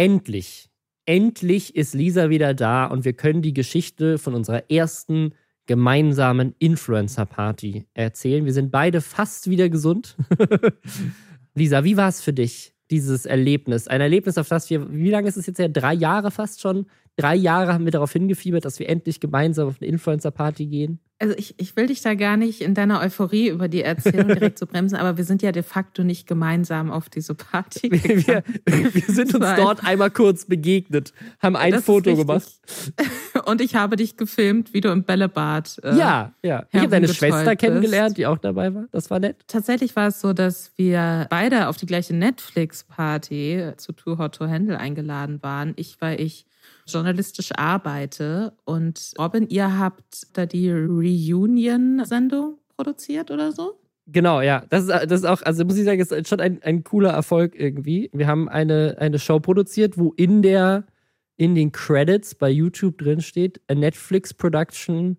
endlich, endlich ist Lisa wieder da und wir können die Geschichte von unserer ersten gemeinsamen Influencer-Party erzählen. Wir sind beide fast wieder gesund. Lisa, wie war es für dich, dieses Erlebnis? Ein Erlebnis, auf das wir, wie lange ist es jetzt her? Drei Jahre fast schon? Drei Jahre haben wir darauf hingefiebert, dass wir endlich gemeinsam auf eine Influencer-Party gehen. Also ich, ich will dich da gar nicht in deiner Euphorie über die Erzählung direkt zu bremsen, aber wir sind ja de facto nicht gemeinsam auf diese Party. Wir, wir, wir sind uns dort einmal kurz begegnet, haben ein das Foto gemacht. Und ich habe dich gefilmt, wie du im Bällebad. Äh, ja, ja. Ich habe deine Schwester bist. kennengelernt, die auch dabei war. Das war nett. Tatsächlich war es so, dass wir beide auf die gleiche Netflix-Party zu Too Hot to Handle eingeladen waren. Ich, weil ich journalistisch arbeite. Und Robin, ihr habt da die Reunion-Sendung produziert oder so? Genau, ja. Das ist, das ist auch, also muss ich sagen, ist schon ein, ein cooler Erfolg irgendwie. Wir haben eine, eine Show produziert, wo in der, in den Credits bei YouTube drin steht, a Netflix Production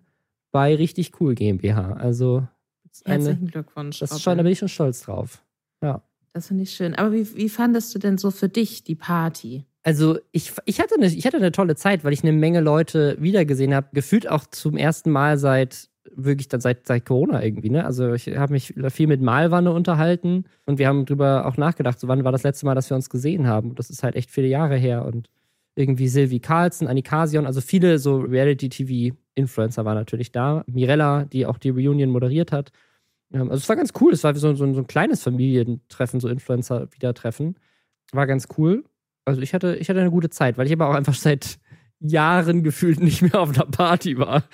bei Richtig Cool GmbH. Also eine, Herzlichen Glückwunsch. Das schon, da bin ich schon stolz drauf. Ja. Das finde ich schön. Aber wie, wie fandest du denn so für dich die Party? Also ich, ich, hatte eine, ich hatte eine tolle Zeit, weil ich eine Menge Leute wiedergesehen habe. Gefühlt auch zum ersten Mal seit wirklich dann seit, seit Corona irgendwie, ne? Also ich habe mich viel mit Malwanne unterhalten und wir haben drüber auch nachgedacht, so wann war das letzte Mal, dass wir uns gesehen haben. Das ist halt echt viele Jahre her. Und irgendwie Sylvie Carlson, Anikasion, also viele so Reality-TV-Influencer waren natürlich da. Mirella, die auch die Reunion moderiert hat. Ähm, also es war ganz cool. Es war so, so, so ein kleines Familientreffen, so Influencer wieder treffen. War ganz cool also ich hatte, ich hatte eine gute Zeit, weil ich aber auch einfach seit Jahren gefühlt nicht mehr auf einer Party war.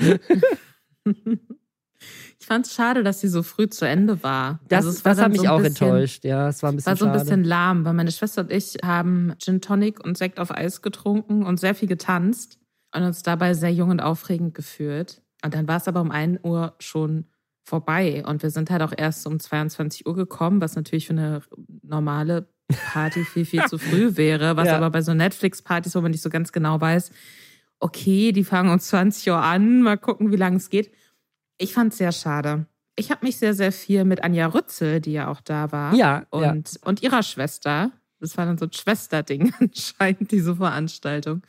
Ich fand es schade, dass sie so früh zu Ende war. Das, also das hat mich so auch bisschen, enttäuscht, ja. Es war ein bisschen war so ein schade. bisschen lahm, weil meine Schwester und ich haben Gin Tonic und Sekt auf Eis getrunken und sehr viel getanzt und uns dabei sehr jung und aufregend gefühlt. Und dann war es aber um 1 Uhr schon vorbei und wir sind halt auch erst um 22 Uhr gekommen, was natürlich für eine normale Party viel, viel zu früh wäre, was ja. aber bei so Netflix-Partys, wo man nicht so ganz genau weiß, okay, die fangen um 20 Uhr an, mal gucken, wie lange es geht. Ich fand es sehr schade. Ich habe mich sehr, sehr viel mit Anja Rützel, die ja auch da war, ja, und, ja. und ihrer Schwester, das war dann so ein Schwesterding anscheinend, diese Veranstaltung,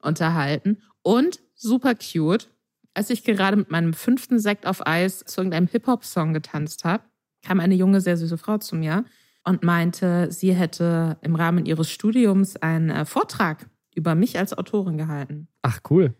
unterhalten. Und super cute, als ich gerade mit meinem fünften Sekt auf Eis zu irgendeinem Hip-Hop-Song getanzt habe, kam eine junge, sehr süße Frau zu mir und meinte, sie hätte im Rahmen ihres Studiums einen äh, Vortrag über mich als Autorin gehalten. Ach, cool.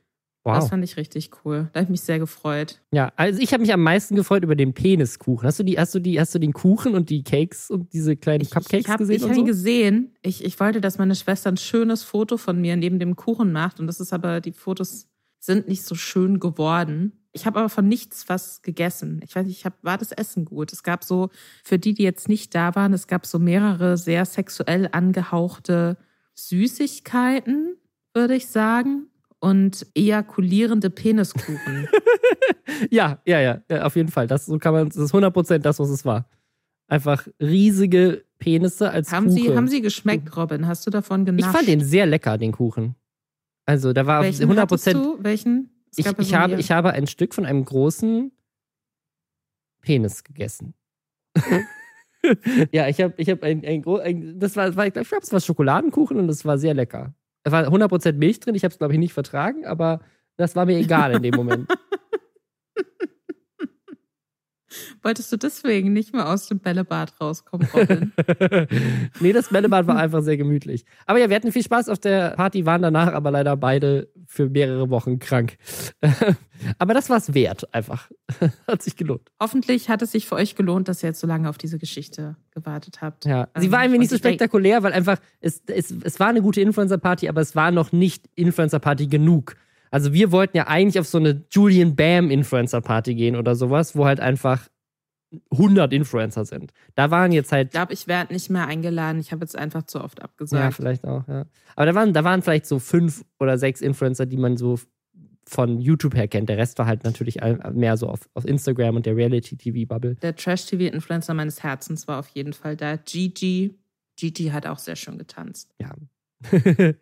Wow. Das fand ich richtig cool. Da habe ich mich sehr gefreut. Ja, also ich habe mich am meisten gefreut über den Peniskuchen. Hast du die, hast du die, hast du den Kuchen und die Cakes und diese kleinen ich, Cupcakes ich hab, gesehen? Ich habe ihn gesehen. Ich, ich wollte, dass meine Schwester ein schönes Foto von mir neben dem Kuchen macht. Und das ist aber, die Fotos sind nicht so schön geworden. Ich habe aber von nichts was gegessen. Ich weiß nicht, ich hab, war das Essen gut? Es gab so, für die, die jetzt nicht da waren, es gab so mehrere sehr sexuell angehauchte Süßigkeiten, würde ich sagen. Und ejakulierende Peniskuchen. ja, ja, ja, ja, auf jeden Fall. Das, so kann man, das ist 100% das, was es war. Einfach riesige Penisse als haben Kuchen. Sie, haben Sie geschmeckt, Robin? Hast du davon genascht? Ich fand den sehr lecker, den Kuchen. Also da war Welchen 100 Prozent. Welchen? Ich, ich, habe, ich habe ein Stück von einem großen Penis gegessen. ja, ich habe ich hab ein, ein, ein, das war, war ich glaube, es war Schokoladenkuchen und das war sehr lecker. Es war 100% Milch drin, ich habe es glaube ich nicht vertragen, aber das war mir egal in dem Moment. Wolltest du deswegen nicht mehr aus dem Bällebad rauskommen, Robin? nee, das Bällebad war einfach sehr gemütlich. Aber ja, wir hatten viel Spaß auf der Party, waren danach aber leider beide für mehrere Wochen krank. aber das war es wert, einfach. hat sich gelohnt. Hoffentlich hat es sich für euch gelohnt, dass ihr jetzt so lange auf diese Geschichte gewartet habt. Ja, sie war ein wenig nicht so spektakulär, weil einfach, es, es, es war eine gute Influencer-Party, aber es war noch nicht Influencer-Party genug. Also wir wollten ja eigentlich auf so eine Julian Bam Influencer Party gehen oder sowas, wo halt einfach 100 Influencer sind. Da waren jetzt halt. Ich glaube, ich werde nicht mehr eingeladen. Ich habe jetzt einfach zu oft abgesagt. Ja, vielleicht auch, ja. Aber da waren, da waren vielleicht so fünf oder sechs Influencer, die man so von YouTube her kennt. Der Rest war halt natürlich mehr so auf, auf Instagram und der Reality-TV-Bubble. Der Trash-TV-Influencer meines Herzens war auf jeden Fall da. Gigi. Gigi hat auch sehr schön getanzt. Ja.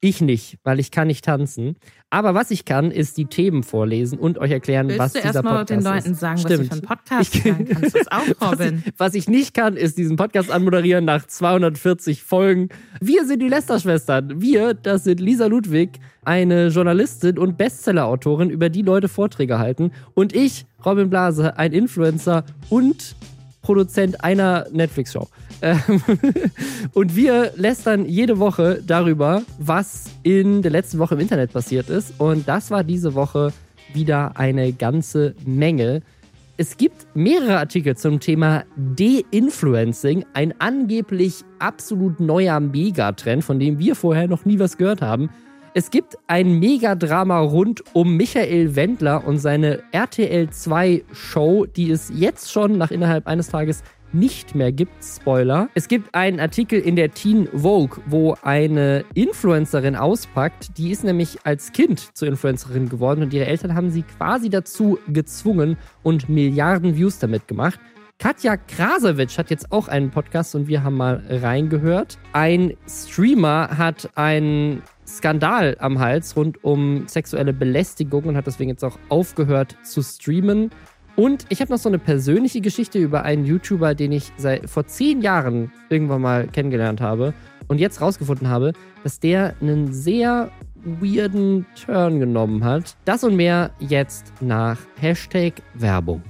Ich nicht, weil ich kann nicht tanzen. Aber was ich kann, ist die Themen vorlesen und euch erklären, Willst was du dieser erstmal Podcast den Leuten ist. sagen, was Stimmt. sie für einen Podcast Ich- hören? Kannst du das auch, Was Robin? ich, was ich nicht kann, ist diesen Podcast anmoderieren nach 240 Folgen. Wir sind die Lester-Schwestern. Wir, das sind Lisa Ludwig, eine Journalistin und Bestseller-Autorin, über die Leute Vorträge halten. Und ich, Robin Blase, ein Influencer und Produzent einer Netflix-Show. Ähm, Und wir lästern jede Woche darüber, was in der letzten Woche im Internet passiert ist. Und das war diese Woche wieder eine ganze Menge. Es gibt mehrere Artikel zum Thema De-Influencing, ein angeblich absolut neuer Megatrend, von dem wir vorher noch nie was gehört haben. Es gibt ein Megadrama rund um Michael Wendler und seine RTL 2 Show, die es jetzt schon nach innerhalb eines Tages nicht mehr gibt. Spoiler. Es gibt einen Artikel in der Teen Vogue, wo eine Influencerin auspackt. Die ist nämlich als Kind zur Influencerin geworden und ihre Eltern haben sie quasi dazu gezwungen und Milliarden Views damit gemacht. Katja Krasowitsch hat jetzt auch einen Podcast und wir haben mal reingehört. Ein Streamer hat einen Skandal am Hals rund um sexuelle Belästigung und hat deswegen jetzt auch aufgehört zu streamen. Und ich habe noch so eine persönliche Geschichte über einen YouTuber, den ich seit vor zehn Jahren irgendwann mal kennengelernt habe und jetzt rausgefunden habe, dass der einen sehr weirden Turn genommen hat. Das und mehr jetzt nach Hashtag Werbung.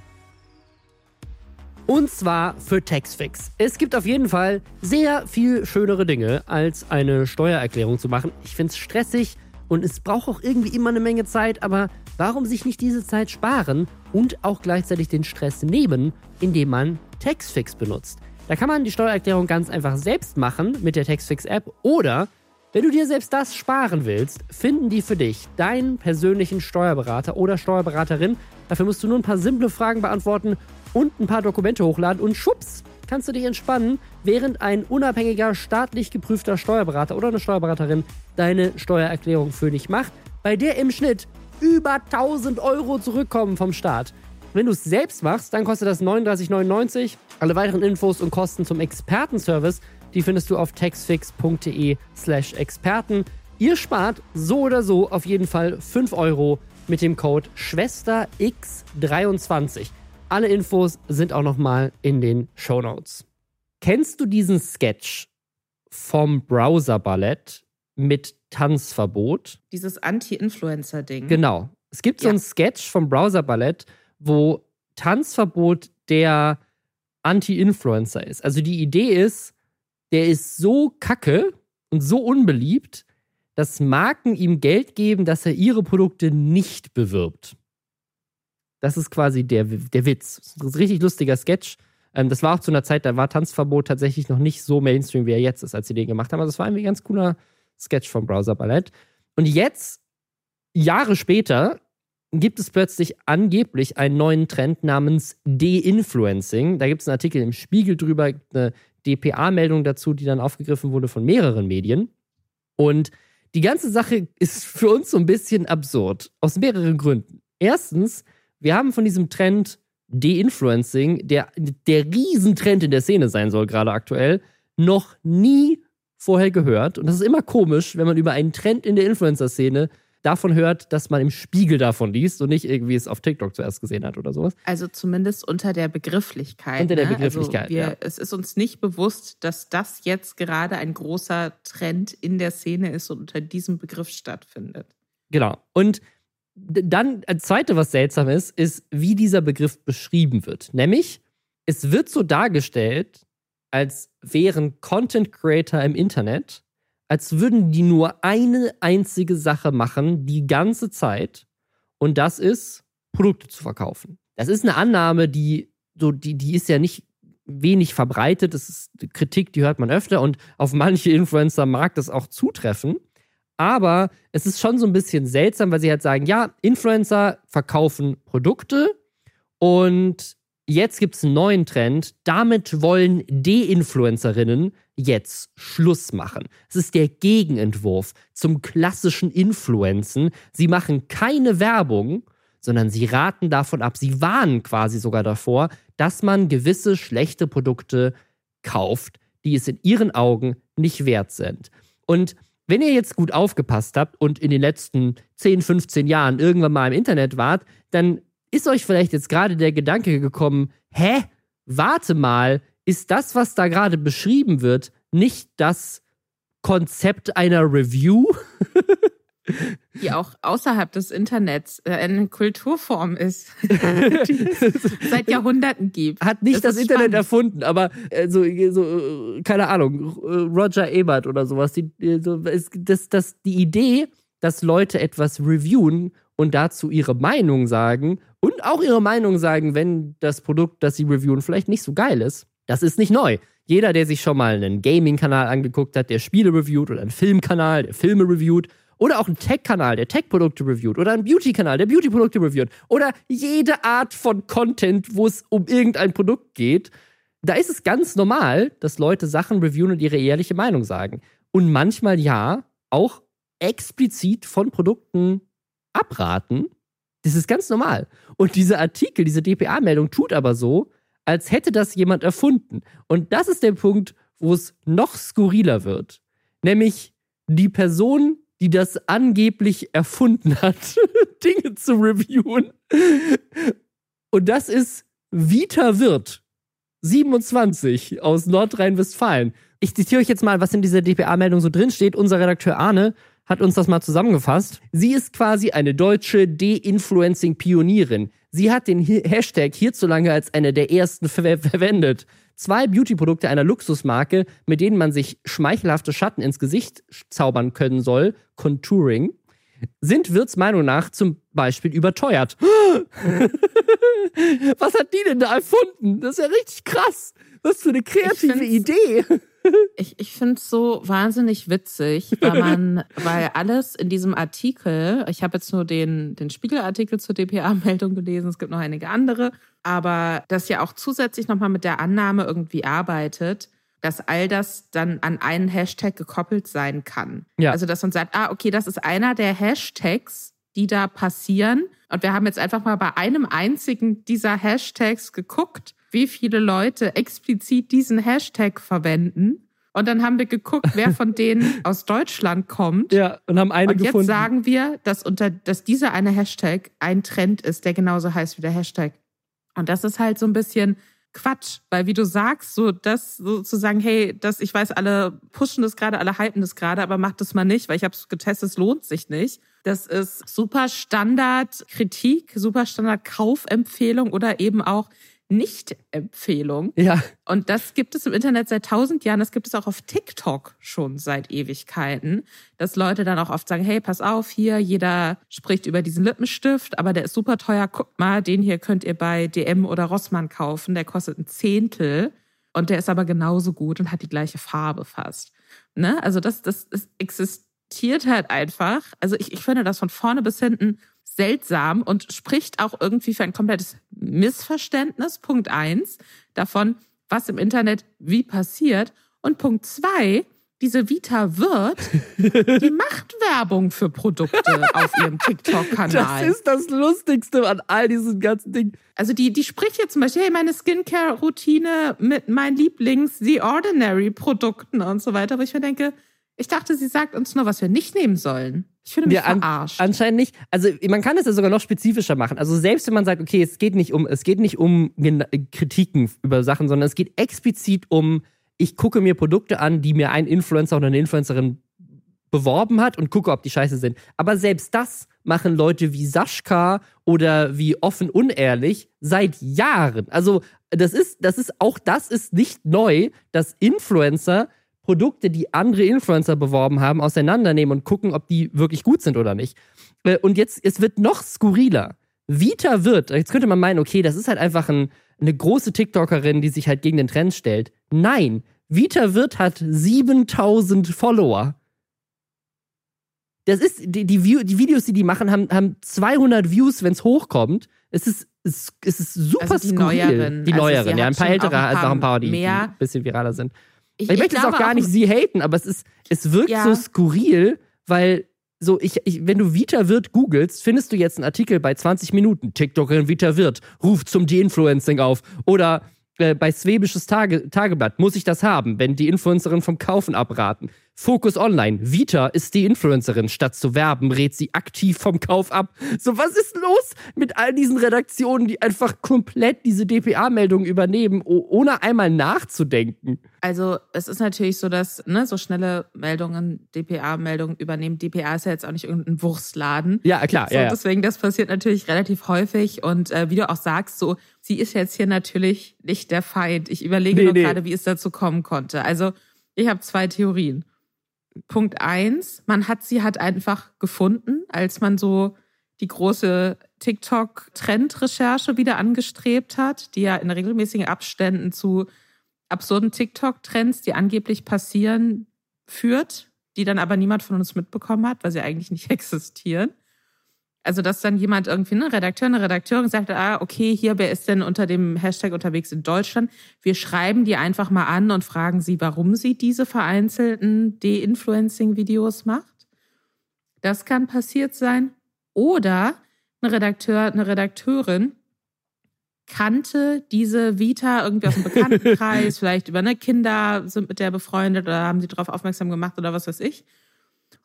Und zwar für Taxfix. Es gibt auf jeden Fall sehr viel schönere Dinge, als eine Steuererklärung zu machen. Ich finde es stressig und es braucht auch irgendwie immer eine Menge Zeit, aber warum sich nicht diese Zeit sparen und auch gleichzeitig den Stress nehmen, indem man Taxfix benutzt? Da kann man die Steuererklärung ganz einfach selbst machen mit der Taxfix-App oder wenn du dir selbst das sparen willst, finden die für dich deinen persönlichen Steuerberater oder Steuerberaterin. Dafür musst du nur ein paar simple Fragen beantworten und ein paar Dokumente hochladen und schwupps, kannst du dich entspannen, während ein unabhängiger, staatlich geprüfter Steuerberater oder eine Steuerberaterin deine Steuererklärung für dich macht, bei der im Schnitt über 1000 Euro zurückkommen vom Staat. Wenn du es selbst machst, dann kostet das 39,99. Alle weiteren Infos und Kosten zum Expertenservice, die findest du auf taxfix.de slash Experten. Ihr spart so oder so auf jeden Fall 5 Euro mit dem Code SchwesterX23. Alle Infos sind auch nochmal in den Show Notes. Kennst du diesen Sketch vom Browser-Ballett mit Tanzverbot? Dieses Anti-Influencer-Ding. Genau. Es gibt so Ja. einen Sketch vom Browser-Ballett, wo Tanzverbot der Anti-Influencer ist. Also die Idee ist, der ist so kacke und so unbeliebt, dass Marken ihm Geld geben, dass er ihre Produkte nicht bewirbt. Das ist quasi der, der Witz. Das ist ein richtig lustiger Sketch. Ähm, das war auch zu einer Zeit, da war Tanzverbot tatsächlich noch nicht so Mainstream, wie er jetzt ist, als sie den gemacht haben. Also es war irgendwie ein ganz cooler Sketch vom Browser Ballett. Und jetzt, Jahre später, gibt es plötzlich angeblich einen neuen Trend namens De-Influencing. Da gibt es einen Artikel im Spiegel drüber, eine DPA-Meldung dazu, die dann aufgegriffen wurde von mehreren Medien. Und die ganze Sache ist für uns so ein bisschen absurd. Aus mehreren Gründen. Erstens, wir haben von diesem Trend De-Influencing, der der Riesentrend in der Szene sein soll, gerade aktuell, noch nie vorher gehört. Und das ist immer komisch, wenn man über einen Trend in der Influencer-Szene davon hört, dass man im Spiegel davon liest und nicht irgendwie es auf TikTok zuerst gesehen hat oder sowas. Also zumindest unter der Begrifflichkeit. Unter der ne? Begrifflichkeit, Also wir, ja. Es ist uns nicht bewusst, dass das jetzt gerade ein großer Trend in der Szene ist und unter diesem Begriff stattfindet. Genau. Und dann, das zweite, was seltsam ist, ist, wie dieser Begriff beschrieben wird. Nämlich, es wird so dargestellt, als wären Content Creator im Internet, als würden die nur eine einzige Sache machen, die ganze Zeit. Und das ist, Produkte zu verkaufen. Das ist eine Annahme, die, so, die, die ist ja nicht wenig verbreitet. Das ist Kritik, die hört man öfter. Und auf manche Influencer mag das auch zutreffen. Aber es ist schon so ein bisschen seltsam, weil sie halt sagen, ja, Influencer verkaufen Produkte und jetzt gibt es einen neuen Trend. Damit wollen De-Influencerinnen jetzt Schluss machen. Es ist der Gegenentwurf zum klassischen Influencen. Sie machen keine Werbung, sondern sie raten davon ab, sie warnen quasi sogar davor, dass man gewisse schlechte Produkte kauft, die es in ihren Augen nicht wert sind. Und wenn ihr jetzt gut aufgepasst habt und in den letzten 10, 15 Jahren irgendwann mal im Internet wart, dann ist euch vielleicht jetzt gerade der Gedanke gekommen, hä? Warte mal, ist das, was da gerade beschrieben wird, nicht das Konzept einer Review? die auch außerhalb des Internets äh, eine Kulturform ist, die es seit Jahrhunderten gibt. Hat nicht das, das Internet spannend. erfunden, aber äh, so, so, äh, keine Ahnung, Roger Ebert oder sowas. Die, so, das, das, die Idee, dass Leute etwas reviewen und dazu ihre Meinung sagen und auch ihre Meinung sagen, wenn das Produkt, das sie reviewen, vielleicht nicht so geil ist, das ist nicht neu. Jeder, der sich schon mal einen Gaming-Kanal angeguckt hat, der Spiele reviewt oder einen Filmkanal, der Filme reviewt oder auch einen Tech-Kanal, der Tech-Produkte reviewt. Oder einen Beauty-Kanal, der Beauty-Produkte reviewt. Oder jede Art von Content, wo es um irgendein Produkt geht. Da ist es ganz normal, dass Leute Sachen reviewen und ihre ehrliche Meinung sagen. Und manchmal ja, auch explizit von Produkten abraten. Das ist ganz normal. Und dieser Artikel, diese DPA-Meldung tut aber so, als hätte das jemand erfunden. Und das ist der Punkt, wo es noch skurriler wird. Nämlich die Person, die das angeblich erfunden hat, Dinge zu reviewen. Und das ist Vita Wirt, 27 aus Nordrhein-Westfalen. Ich zitiere euch jetzt mal, was in dieser DPA-Meldung so drin steht. Unser Redakteur Arne hat uns das mal zusammengefasst. Sie ist quasi eine deutsche De-Influencing-Pionierin. Sie hat den Hashtag hierzulande als eine der ersten ver verwendet zwei Beauty-Produkte einer Luxusmarke, mit denen man sich schmeichelhafte Schatten ins Gesicht zaubern können soll, Contouring, sind Wirts Meinung nach zum Beispiel überteuert. Was hat die denn da erfunden? Das ist ja richtig krass. Was für eine kreative Idee. Ich, ich finde es so wahnsinnig witzig, weil man, weil alles in diesem Artikel, ich habe jetzt nur den, den Spiegelartikel zur DPA-Meldung gelesen, es gibt noch einige andere, aber das ja auch zusätzlich nochmal mit der Annahme irgendwie arbeitet, dass all das dann an einen Hashtag gekoppelt sein kann. Ja. Also, dass man sagt, ah, okay, das ist einer der Hashtags, die da passieren. Und wir haben jetzt einfach mal bei einem einzigen dieser Hashtags geguckt wie viele Leute explizit diesen Hashtag verwenden. Und dann haben wir geguckt, wer von denen aus Deutschland kommt. Ja, und haben eine und gefunden. Und jetzt sagen wir, dass, unter, dass dieser eine Hashtag ein Trend ist, der genauso heißt wie der Hashtag. Und das ist halt so ein bisschen Quatsch, weil wie du sagst, so das sozusagen, hey, das, ich weiß, alle pushen das gerade, alle hypen das gerade, aber macht das mal nicht, weil ich habe es getestet, es lohnt sich nicht. Das ist super Standard Kritik, super Standard Kaufempfehlung oder eben auch nicht-Empfehlung. Ja. Und das gibt es im Internet seit tausend Jahren. Das gibt es auch auf TikTok schon seit Ewigkeiten, dass Leute dann auch oft sagen, hey, pass auf, hier, jeder spricht über diesen Lippenstift, aber der ist super teuer. Guckt mal, den hier könnt ihr bei DM oder Rossmann kaufen. Der kostet ein Zehntel und der ist aber genauso gut und hat die gleiche Farbe fast. Ne? Also das, das, das existiert halt einfach. Also ich, ich finde das von vorne bis hinten seltsam und spricht auch irgendwie für ein komplettes Missverständnis, Punkt eins, davon, was im Internet wie passiert. Und Punkt zwei, diese Vita wird, die macht Werbung für Produkte auf ihrem TikTok-Kanal. Das ist das Lustigste an all diesen ganzen Dingen. Also die, die spricht jetzt zum Beispiel, hey, meine Skincare-Routine mit meinen Lieblings-The Ordinary-Produkten und so weiter, wo ich mir denke, ich dachte, sie sagt uns nur, was wir nicht nehmen sollen. Ich finde mich ja, verarscht. An, anscheinend nicht. Also man kann es ja sogar noch spezifischer machen. Also selbst wenn man sagt, okay, es geht nicht um, es geht nicht um Kritiken über Sachen, sondern es geht explizit um, ich gucke mir Produkte an, die mir ein Influencer oder eine Influencerin beworben hat und gucke, ob die scheiße sind. Aber selbst das machen Leute wie Sascha oder wie offen unehrlich seit Jahren. Also das ist, das ist auch das ist nicht neu, dass Influencer Produkte, die andere Influencer beworben haben, auseinandernehmen und gucken, ob die wirklich gut sind oder nicht. Äh, und jetzt, es wird noch skurriler. Vita wird, jetzt könnte man meinen, okay, das ist halt einfach ein, eine große TikTokerin, die sich halt gegen den Trend stellt. Nein, Vita Wirt hat 7000 Follower. Das ist, die, die, die, Videos, die die machen, haben, haben 200 Views, wenn es hochkommt. Es ist, es, es ist super also die skurril. Neueren. Die also neueren, ja. Ein paar ältere, als auch ein paar, die, die ein bisschen viraler sind. Ich, ich möchte jetzt auch gar nicht sie haten, aber es ist, es wirkt ja. so skurril, weil so, ich, ich, wenn du Vita Wirt googelst, findest du jetzt einen Artikel bei 20 Minuten. TikTokerin Vita Wirt ruft zum De-Influencing auf. Oder äh, bei Swebisches Tage, Tageblatt muss ich das haben, wenn die Influencerin vom Kaufen abraten. Fokus Online. Vita ist die Influencerin. Statt zu werben, rät sie aktiv vom Kauf ab. So, was ist los mit all diesen Redaktionen, die einfach komplett diese DPA-Meldungen übernehmen, ohne einmal nachzudenken? Also, es ist natürlich so, dass ne, so schnelle Meldungen, DPA-Meldungen übernehmen. DPA ist ja jetzt auch nicht irgendein Wurstladen. Ja, klar. So, ja, ja. Deswegen, das passiert natürlich relativ häufig. Und äh, wie du auch sagst, so, sie ist jetzt hier natürlich nicht der Feind. Ich überlege nee, nur nee. gerade, wie es dazu kommen konnte. Also, ich habe zwei Theorien. Punkt eins, man hat sie halt einfach gefunden, als man so die große TikTok-Trend-Recherche wieder angestrebt hat, die ja in regelmäßigen Abständen zu absurden TikTok-Trends, die angeblich passieren, führt, die dann aber niemand von uns mitbekommen hat, weil sie eigentlich nicht existieren. Also, dass dann jemand irgendwie, ein Redakteur, eine Redakteurin sagt, ah, okay, hier, wer ist denn unter dem Hashtag unterwegs in Deutschland? Wir schreiben die einfach mal an und fragen sie, warum sie diese vereinzelten De-Influencing-Videos macht. Das kann passiert sein. Oder ein Redakteur, eine Redakteurin kannte diese Vita irgendwie aus dem Bekanntenkreis, vielleicht über eine Kinder sind mit der befreundet oder haben sie darauf aufmerksam gemacht oder was weiß ich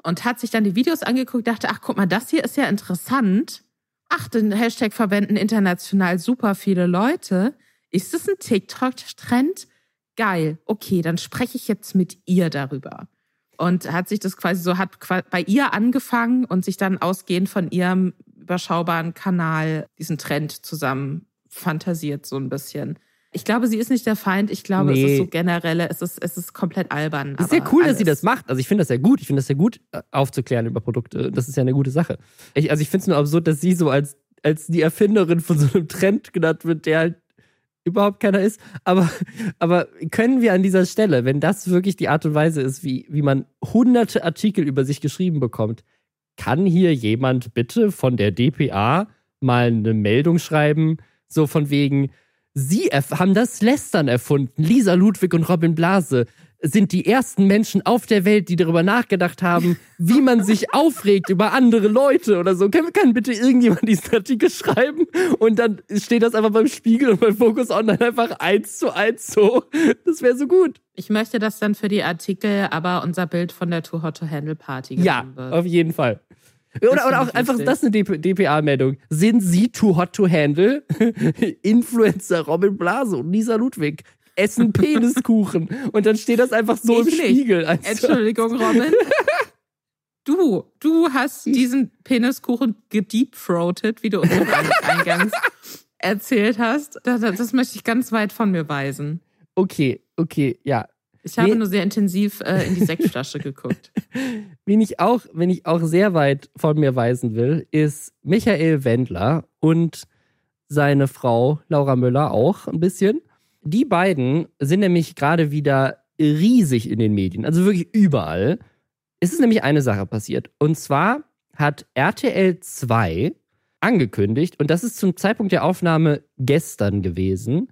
und hat sich dann die Videos angeguckt, dachte, ach guck mal, das hier ist ja interessant. Ach, den Hashtag verwenden international super viele Leute. Ist das ein TikTok-Trend? Geil. Okay, dann spreche ich jetzt mit ihr darüber. Und hat sich das quasi so, hat bei ihr angefangen und sich dann ausgehend von ihrem überschaubaren Kanal diesen Trend zusammen fantasiert so ein bisschen. Ich glaube, sie ist nicht der Feind. Ich glaube, nee. es ist so generelle, es ist, es ist komplett albern. Es ist sehr cool, alles. dass sie das macht. Also ich finde das sehr gut. Ich finde das sehr gut, äh, aufzuklären über Produkte. Das ist ja eine gute Sache. Ich, also ich finde es nur absurd, dass sie so als, als die Erfinderin von so einem Trend genannt wird, der halt überhaupt keiner ist. Aber, aber können wir an dieser Stelle, wenn das wirklich die Art und Weise ist, wie, wie man hunderte Artikel über sich geschrieben bekommt, kann hier jemand bitte von der DPA mal eine Meldung schreiben, so von wegen, Sie haben das Lästern erfunden. Lisa Ludwig und Robin Blase sind die ersten Menschen auf der Welt, die darüber nachgedacht haben, wie man sich aufregt über andere Leute oder so. Kann, kann bitte irgendjemand diesen Artikel schreiben? Und dann steht das einfach beim Spiegel und beim Focus Online einfach eins zu eins so. Das wäre so gut. Ich möchte, dass dann für die Artikel aber unser Bild von der Too Hot to Handle Party ja, wird. Ja, auf jeden Fall. Oder, oder auch einfach, das ist eine DPA-Meldung. Sind Sie too hot to handle? Influencer Robin Blase und Lisa Ludwig essen Peniskuchen. und dann steht das einfach so ich im nicht. Spiegel. Also. Entschuldigung, Robin. Du, du hast diesen Peniskuchen gedeepthroated, wie du uns eingangs erzählt hast. Das, das möchte ich ganz weit von mir weisen. Okay, okay, ja. Ich habe nur sehr intensiv äh, in die Sektflasche geguckt. Wen ich, auch, wen ich auch sehr weit von mir weisen will, ist Michael Wendler und seine Frau Laura Müller auch ein bisschen. Die beiden sind nämlich gerade wieder riesig in den Medien, also wirklich überall. Es ist nämlich eine Sache passiert. Und zwar hat RTL 2 angekündigt, und das ist zum Zeitpunkt der Aufnahme gestern gewesen,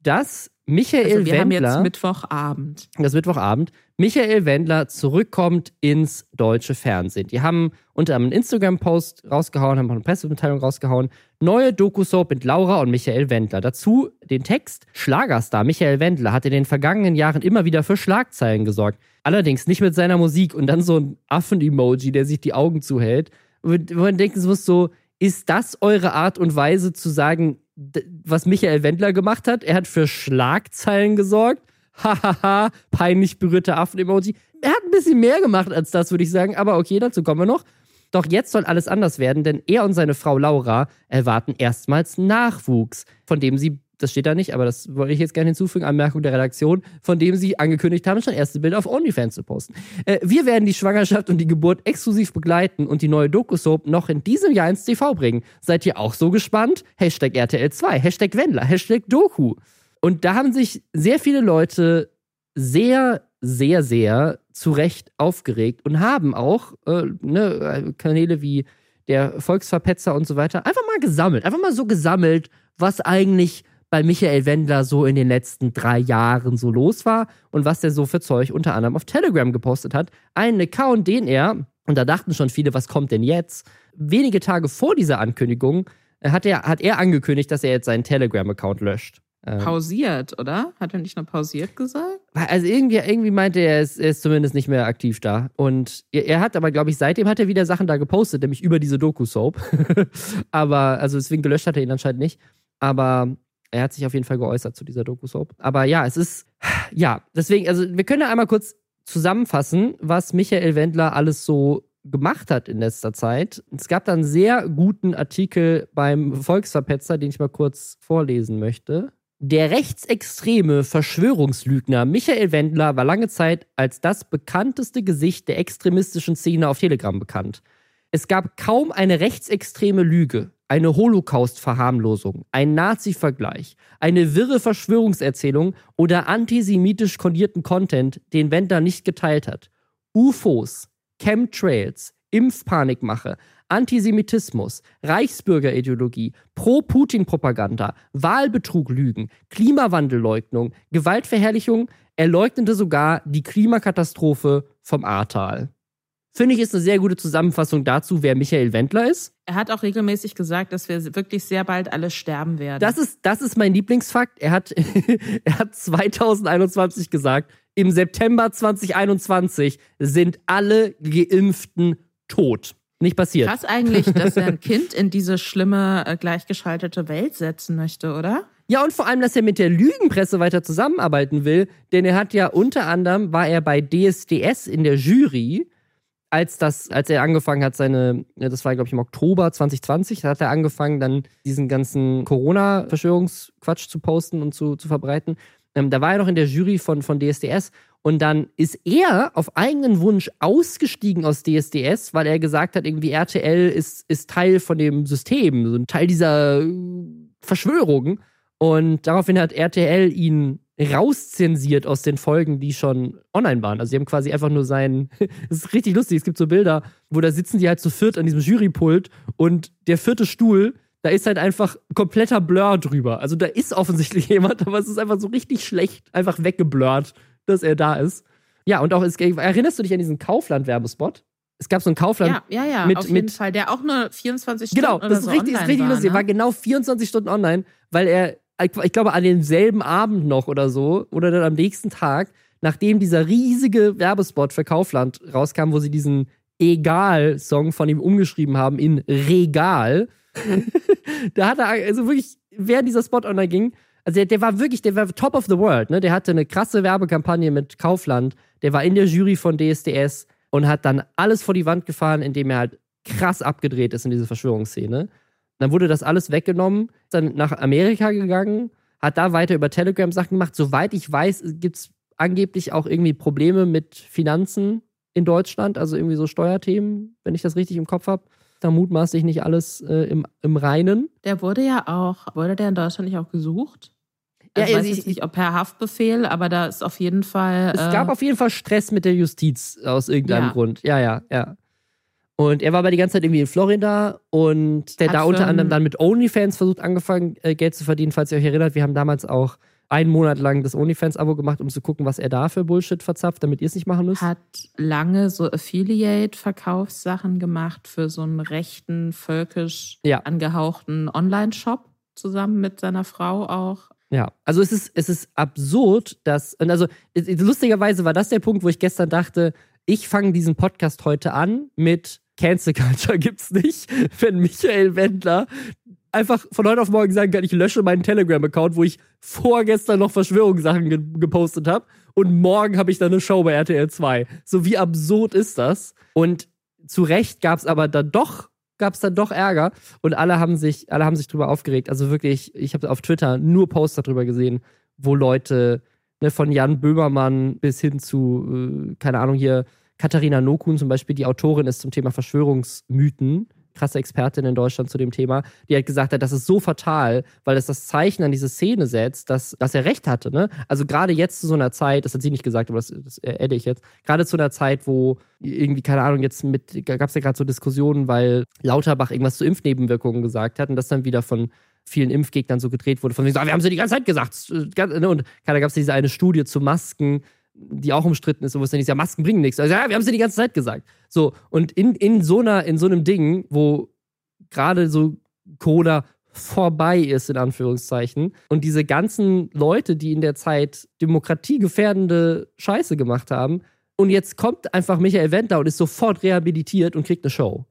dass Michael also wir Wendler. haben jetzt Mittwochabend. Das Mittwochabend. Michael Wendler zurückkommt ins deutsche Fernsehen. Die haben unter einem Instagram-Post rausgehauen, haben auch eine Pressemitteilung rausgehauen. Neue Doku-Soap mit Laura und Michael Wendler. Dazu den Text. Schlagerstar Michael Wendler hat in den vergangenen Jahren immer wieder für Schlagzeilen gesorgt. Allerdings nicht mit seiner Musik und dann so ein Affen-Emoji, der sich die Augen zuhält. Wo man denkt, es muss so, ist das eure Art und Weise zu sagen, was Michael Wendler gemacht hat. Er hat für Schlagzeilen gesorgt. Hahaha, peinlich berührte Affen-Emoji. Er hat ein bisschen mehr gemacht als das, würde ich sagen. Aber okay, dazu kommen wir noch. Doch jetzt soll alles anders werden, denn er und seine Frau Laura erwarten erstmals Nachwuchs, von dem sie das steht da nicht, aber das wollte ich jetzt gerne hinzufügen, Anmerkung der Redaktion, von dem sie angekündigt haben, schon erste Bilder auf OnlyFans zu posten. Äh, wir werden die Schwangerschaft und die Geburt exklusiv begleiten und die neue Doku-Soap noch in diesem Jahr ins TV bringen. Seid ihr auch so gespannt? Hashtag RTL2, Hashtag Wendler, Hashtag Doku. Und da haben sich sehr viele Leute sehr, sehr, sehr zu Recht aufgeregt und haben auch äh, ne, Kanäle wie der Volksverpetzer und so weiter einfach mal gesammelt. Einfach mal so gesammelt, was eigentlich bei Michael Wendler so in den letzten drei Jahren so los war und was der so für Zeug unter anderem auf Telegram gepostet hat. Einen Account, den er, und da dachten schon viele, was kommt denn jetzt? Wenige Tage vor dieser Ankündigung äh, hat er, hat er angekündigt, dass er jetzt seinen Telegram-Account löscht. Ähm, pausiert, oder? Hat er nicht nur pausiert gesagt? Also irgendwie, irgendwie meinte er, er ist, er ist zumindest nicht mehr aktiv da. Und er, er hat aber, glaube ich, seitdem hat er wieder Sachen da gepostet, nämlich über diese Doku-Soap. aber, also deswegen gelöscht hat er ihn anscheinend nicht. Aber er hat sich auf jeden Fall geäußert zu dieser Doku-Soap. Aber ja, es ist, ja, deswegen, also wir können ja einmal kurz zusammenfassen, was Michael Wendler alles so gemacht hat in letzter Zeit. Es gab da einen sehr guten Artikel beim Volksverpetzer, den ich mal kurz vorlesen möchte. Der rechtsextreme Verschwörungslügner Michael Wendler war lange Zeit als das bekannteste Gesicht der extremistischen Szene auf Telegram bekannt. Es gab kaum eine rechtsextreme Lüge, eine Holocaust-Verharmlosung, ein Nazi-Vergleich, eine wirre Verschwörungserzählung oder antisemitisch kondierten Content, den Wendler nicht geteilt hat. UFOs, Chemtrails, Impfpanikmache, Antisemitismus, Reichsbürgerideologie, Pro-Putin-Propaganda, Wahlbetrug-Lügen, Klimawandelleugnung, Gewaltverherrlichung, er leugnete sogar die Klimakatastrophe vom Ahrtal. Finde ich, ist eine sehr gute Zusammenfassung dazu, wer Michael Wendler ist. Er hat auch regelmäßig gesagt, dass wir wirklich sehr bald alle sterben werden. Das ist, das ist mein Lieblingsfakt. Er hat, er hat 2021 gesagt, im September 2021 sind alle Geimpften tot. Nicht passiert. Krass eigentlich, dass er ein Kind in diese schlimme, äh, gleichgeschaltete Welt setzen möchte, oder? Ja, und vor allem, dass er mit der Lügenpresse weiter zusammenarbeiten will, denn er hat ja unter anderem, war er bei DSDS in der Jury als das, als er angefangen hat, seine, das war, glaube ich, im Oktober 2020, da hat er angefangen, dann diesen ganzen Corona-Verschwörungsquatsch zu posten und zu, zu verbreiten. Ähm, da war er noch in der Jury von, von DSDS und dann ist er auf eigenen Wunsch ausgestiegen aus DSDS, weil er gesagt hat, irgendwie RTL ist, ist Teil von dem System, so ein Teil dieser Verschwörung. Und daraufhin hat RTL ihn rauszensiert aus den Folgen, die schon online waren. Also sie haben quasi einfach nur seinen. Das ist richtig lustig. Es gibt so Bilder, wo da sitzen die halt zu viert an diesem Jurypult und der vierte Stuhl, da ist halt einfach kompletter Blur drüber. Also da ist offensichtlich jemand, aber es ist einfach so richtig schlecht, einfach weggeblurrt, dass er da ist. Ja, und auch, erinnerst du dich an diesen Kaufland-Werbespot? Es gab so einen Kaufland. Ja, ja, ja, mit, auf jeden mit, Fall, der auch nur 24 Stunden Genau, das ist so richtig, ist richtig war, lustig. Ne? war genau 24 Stunden online, weil er ich glaube, an demselben Abend noch oder so, oder dann am nächsten Tag, nachdem dieser riesige Werbespot für Kaufland rauskam, wo sie diesen Egal-Song von ihm umgeschrieben haben in Regal, da hat er, also wirklich, während dieser Spot online ging, also der, der, war wirklich, der war top of the world, ne? Der hatte eine krasse Werbekampagne mit Kaufland, der war in der Jury von DSDS und hat dann alles vor die Wand gefahren, indem er halt krass abgedreht ist in diese Verschwörungsszene. Dann wurde das alles weggenommen, dann nach Amerika gegangen, hat da weiter über Telegram Sachen gemacht. Soweit ich weiß, gibt es angeblich auch irgendwie Probleme mit Finanzen in Deutschland, also irgendwie so Steuerthemen, wenn ich das richtig im Kopf habe. Da mutmaßlich nicht alles äh, im, im Reinen. Der wurde ja auch, wurde der in Deutschland nicht auch gesucht? Also ja, ich weiß jetzt nicht, ob per Haftbefehl, aber da ist auf jeden Fall. Es äh, gab auf jeden Fall Stress mit der Justiz aus irgendeinem ja. Grund. Ja, ja, ja. Und er war aber die ganze Zeit irgendwie in Florida und der Hat da unter anderem dann mit OnlyFans versucht angefangen, äh, Geld zu verdienen, falls ihr euch erinnert. Wir haben damals auch einen Monat lang das OnlyFans-Abo gemacht, um zu gucken, was er da für Bullshit verzapft, damit ihr es nicht machen müsst. Hat lange so Affiliate-Verkaufssachen gemacht für so einen rechten, völkisch ja. angehauchten Online-Shop zusammen mit seiner Frau auch. Ja, also es ist, es ist absurd, dass, also lustigerweise war das der Punkt, wo ich gestern dachte, ich fange diesen Podcast heute an mit Cancel Culture gibt's nicht, wenn Michael Wendler einfach von heute auf morgen sagen kann, ich lösche meinen Telegram-Account, wo ich vorgestern noch Verschwörungssachen ge gepostet habe und morgen habe ich dann eine Show bei RTL 2. So wie absurd ist das? Und zu Recht gab es aber dann doch gab es dann doch Ärger und alle haben sich alle haben sich drüber aufgeregt. Also wirklich, ich habe auf Twitter nur Posts darüber gesehen, wo Leute ne, von Jan Böhmermann bis hin zu äh, keine Ahnung hier Katharina Nokun zum Beispiel, die Autorin ist zum Thema Verschwörungsmythen, krasse Expertin in Deutschland zu dem Thema, die hat gesagt das ist so fatal, weil es das Zeichen an diese Szene setzt, dass, dass er recht hatte. Ne? Also gerade jetzt zu so einer Zeit, das hat sie nicht gesagt, aber das, das adde ich jetzt, gerade zu einer Zeit, wo irgendwie, keine Ahnung, jetzt mit, gab es ja gerade so Diskussionen, weil Lauterbach irgendwas zu Impfnebenwirkungen gesagt hat und das dann wieder von vielen Impfgegnern so gedreht wurde, von wegen, ah, wir haben sie die ganze Zeit gesagt. Ne? Und da gab es diese eine Studie zu Masken, die auch umstritten ist, wo es dann ist, ja, Masken bringen nichts. Also ja, wir haben es ja die ganze Zeit gesagt. So, und in, in so einer, in so einem Ding, wo gerade so Corona vorbei ist, in Anführungszeichen. Und diese ganzen Leute, die in der Zeit demokratiegefährdende Scheiße gemacht haben, und jetzt kommt einfach Michael Wendler und ist sofort rehabilitiert und kriegt eine Show.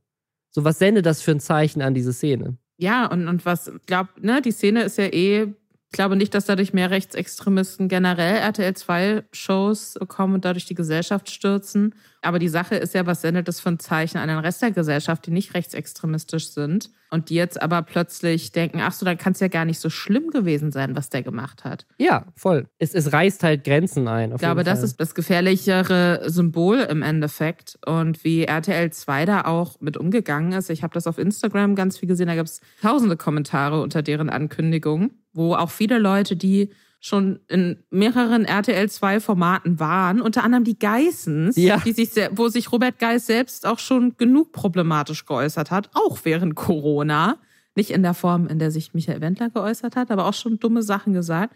So, was sendet das für ein Zeichen an diese Szene? Ja, und, und was, glaub, ne, die Szene ist ja eh ich glaube nicht, dass dadurch mehr Rechtsextremisten generell RTL 2 Shows bekommen und dadurch die Gesellschaft stürzen. Aber die Sache ist ja, was sendet das für ein Zeichen an den Rest der Gesellschaft, die nicht rechtsextremistisch sind und die jetzt aber plötzlich denken, ach so, dann kann es ja gar nicht so schlimm gewesen sein, was der gemacht hat. Ja, voll. Es, es reißt halt Grenzen ein. ich glaube, das ist das gefährlichere Symbol im Endeffekt und wie RTL 2 da auch mit umgegangen ist. Ich habe das auf Instagram ganz viel gesehen, da gab es tausende Kommentare unter deren Ankündigung wo auch viele Leute, die schon in mehreren RTL 2 Formaten waren, unter anderem die Geissens, ja. die sich wo sich Robert Geiss selbst auch schon genug problematisch geäußert hat, auch während Corona. Nicht in der Form, in der sich Michael Wendler geäußert hat, aber auch schon dumme Sachen gesagt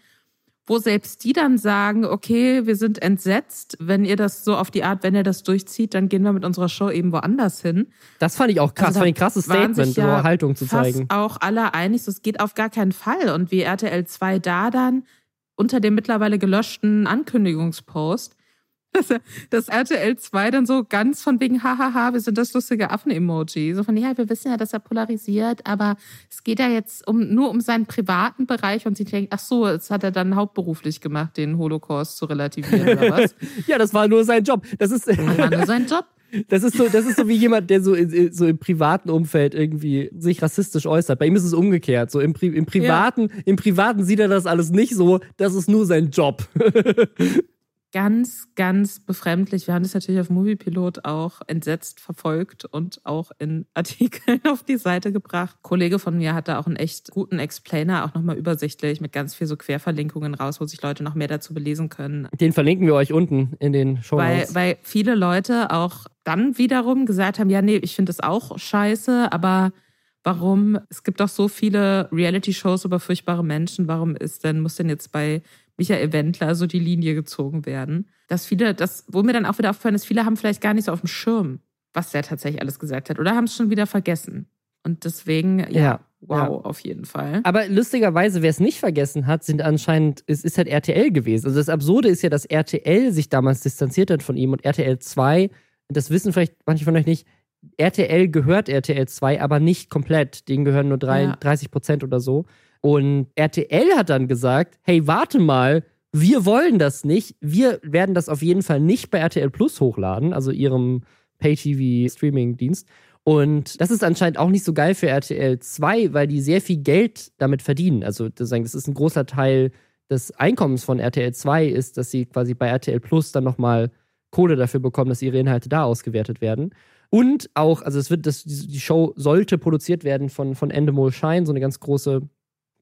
wo selbst die dann sagen, okay, wir sind entsetzt, wenn ihr das so auf die Art, wenn ihr das durchzieht, dann gehen wir mit unserer Show eben woanders hin. Das fand ich auch krass, also fand ich ein krasses Statement, ja Haltung zu zeigen. auch alle einig, das geht auf gar keinen Fall. Und wie RTL 2 da dann unter dem mittlerweile gelöschten Ankündigungspost dass, dass RTL 2 dann so ganz von wegen, hahaha, wir sind das lustige Affen-Emoji. So von, ja, wir wissen ja, dass er polarisiert, aber es geht ja jetzt um, nur um seinen privaten Bereich und sie denkt, ach so, jetzt hat er dann hauptberuflich gemacht, den Holocaust zu relativieren oder was? ja, das war nur sein Job. Das ist. Das war nur sein Job. Das ist so, das ist so wie jemand, der so, so im privaten Umfeld irgendwie sich rassistisch äußert. Bei ihm ist es umgekehrt. So im, Pri im privaten, ja. im privaten sieht er das alles nicht so. Das ist nur sein Job. ganz, ganz befremdlich. Wir haben das natürlich auf Moviepilot auch entsetzt verfolgt und auch in Artikeln auf die Seite gebracht. Ein Kollege von mir hatte auch einen echt guten Explainer, auch nochmal übersichtlich mit ganz viel so Querverlinkungen raus, wo sich Leute noch mehr dazu belesen können. Den verlinken wir euch unten in den Show Weil, weil viele Leute auch dann wiederum gesagt haben, ja, nee, ich finde das auch scheiße, aber warum? Es gibt doch so viele Reality-Shows über furchtbare Menschen. Warum ist denn, muss denn jetzt bei Michael Wendler so die Linie gezogen werden. Dass viele, das, wo mir dann auch wieder aufgefallen ist, viele haben vielleicht gar nicht so auf dem Schirm, was der tatsächlich alles gesagt hat oder haben es schon wieder vergessen. Und deswegen, ja, ja wow, ja. auf jeden Fall. Aber lustigerweise, wer es nicht vergessen hat, sind anscheinend, es ist halt RTL gewesen. Also das Absurde ist ja, dass RTL sich damals distanziert hat von ihm und RTL 2, das wissen vielleicht manche von euch nicht, RTL gehört RTL 2, aber nicht komplett. Denen gehören nur 30 Prozent ja. oder so. Und RTL hat dann gesagt, hey, warte mal, wir wollen das nicht. Wir werden das auf jeden Fall nicht bei RTL Plus hochladen, also ihrem Pay-TV-Streaming-Dienst. Und das ist anscheinend auch nicht so geil für RTL 2, weil die sehr viel Geld damit verdienen. Also das ist ein großer Teil des Einkommens von RTL 2 ist, dass sie quasi bei RTL Plus dann nochmal Kohle dafür bekommen, dass ihre Inhalte da ausgewertet werden. Und auch, also es wird, das, die Show sollte produziert werden von, von Endemol Shine, so eine ganz große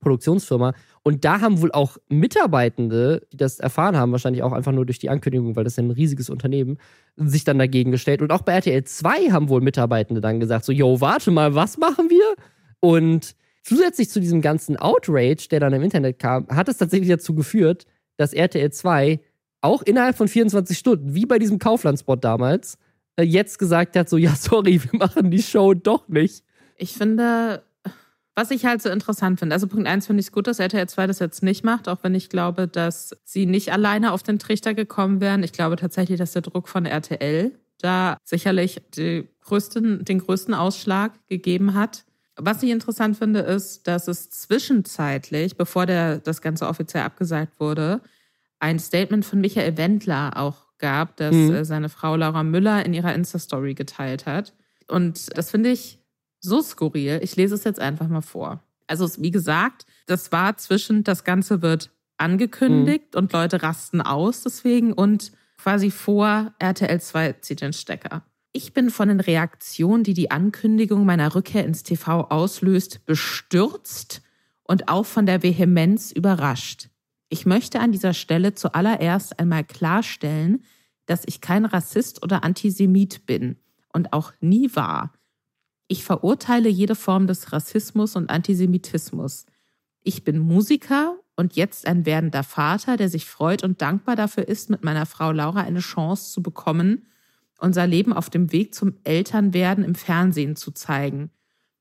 Produktionsfirma. Und da haben wohl auch Mitarbeitende, die das erfahren haben, wahrscheinlich auch einfach nur durch die Ankündigung, weil das ist ein riesiges Unternehmen, sich dann dagegen gestellt. Und auch bei RTL 2 haben wohl Mitarbeitende dann gesagt: so, yo, warte mal, was machen wir? Und zusätzlich zu diesem ganzen Outrage, der dann im Internet kam, hat es tatsächlich dazu geführt, dass RTL 2 auch innerhalb von 24 Stunden, wie bei diesem Kauflandspot damals, äh, jetzt gesagt hat: so, ja, sorry, wir machen die Show doch nicht. Ich finde, was ich halt so interessant finde, also Punkt eins finde ich es gut, dass RTL 2 das jetzt nicht macht, auch wenn ich glaube, dass sie nicht alleine auf den Trichter gekommen wären. Ich glaube tatsächlich, dass der Druck von RTL da sicherlich größten, den größten Ausschlag gegeben hat. Was ich interessant finde, ist, dass es zwischenzeitlich, bevor der, das Ganze offiziell abgesagt wurde, ein Statement von Michael Wendler auch gab, das mhm. Seine Frau Laura Müller in ihrer Insta-Story geteilt hat. Und das finde ich so skurril. Ich lese es jetzt einfach mal vor. Also, wie gesagt, das war zwischen, das Ganze wird angekündigt mhm. und Leute rasten aus deswegen und quasi vor RTL 2 zieht den Stecker. Ich bin von den Reaktionen, die die Ankündigung meiner Rückkehr ins TV auslöst, bestürzt und auch von der Vehemenz überrascht. Ich möchte an dieser Stelle zuallererst einmal klarstellen, dass ich kein Rassist oder Antisemit bin und auch nie war. Ich verurteile jede Form des Rassismus und Antisemitismus. Ich bin Musiker und jetzt ein werdender Vater, der sich freut und dankbar dafür ist, mit meiner Frau Laura eine Chance zu bekommen, unser Leben auf dem Weg zum Elternwerden im Fernsehen zu zeigen.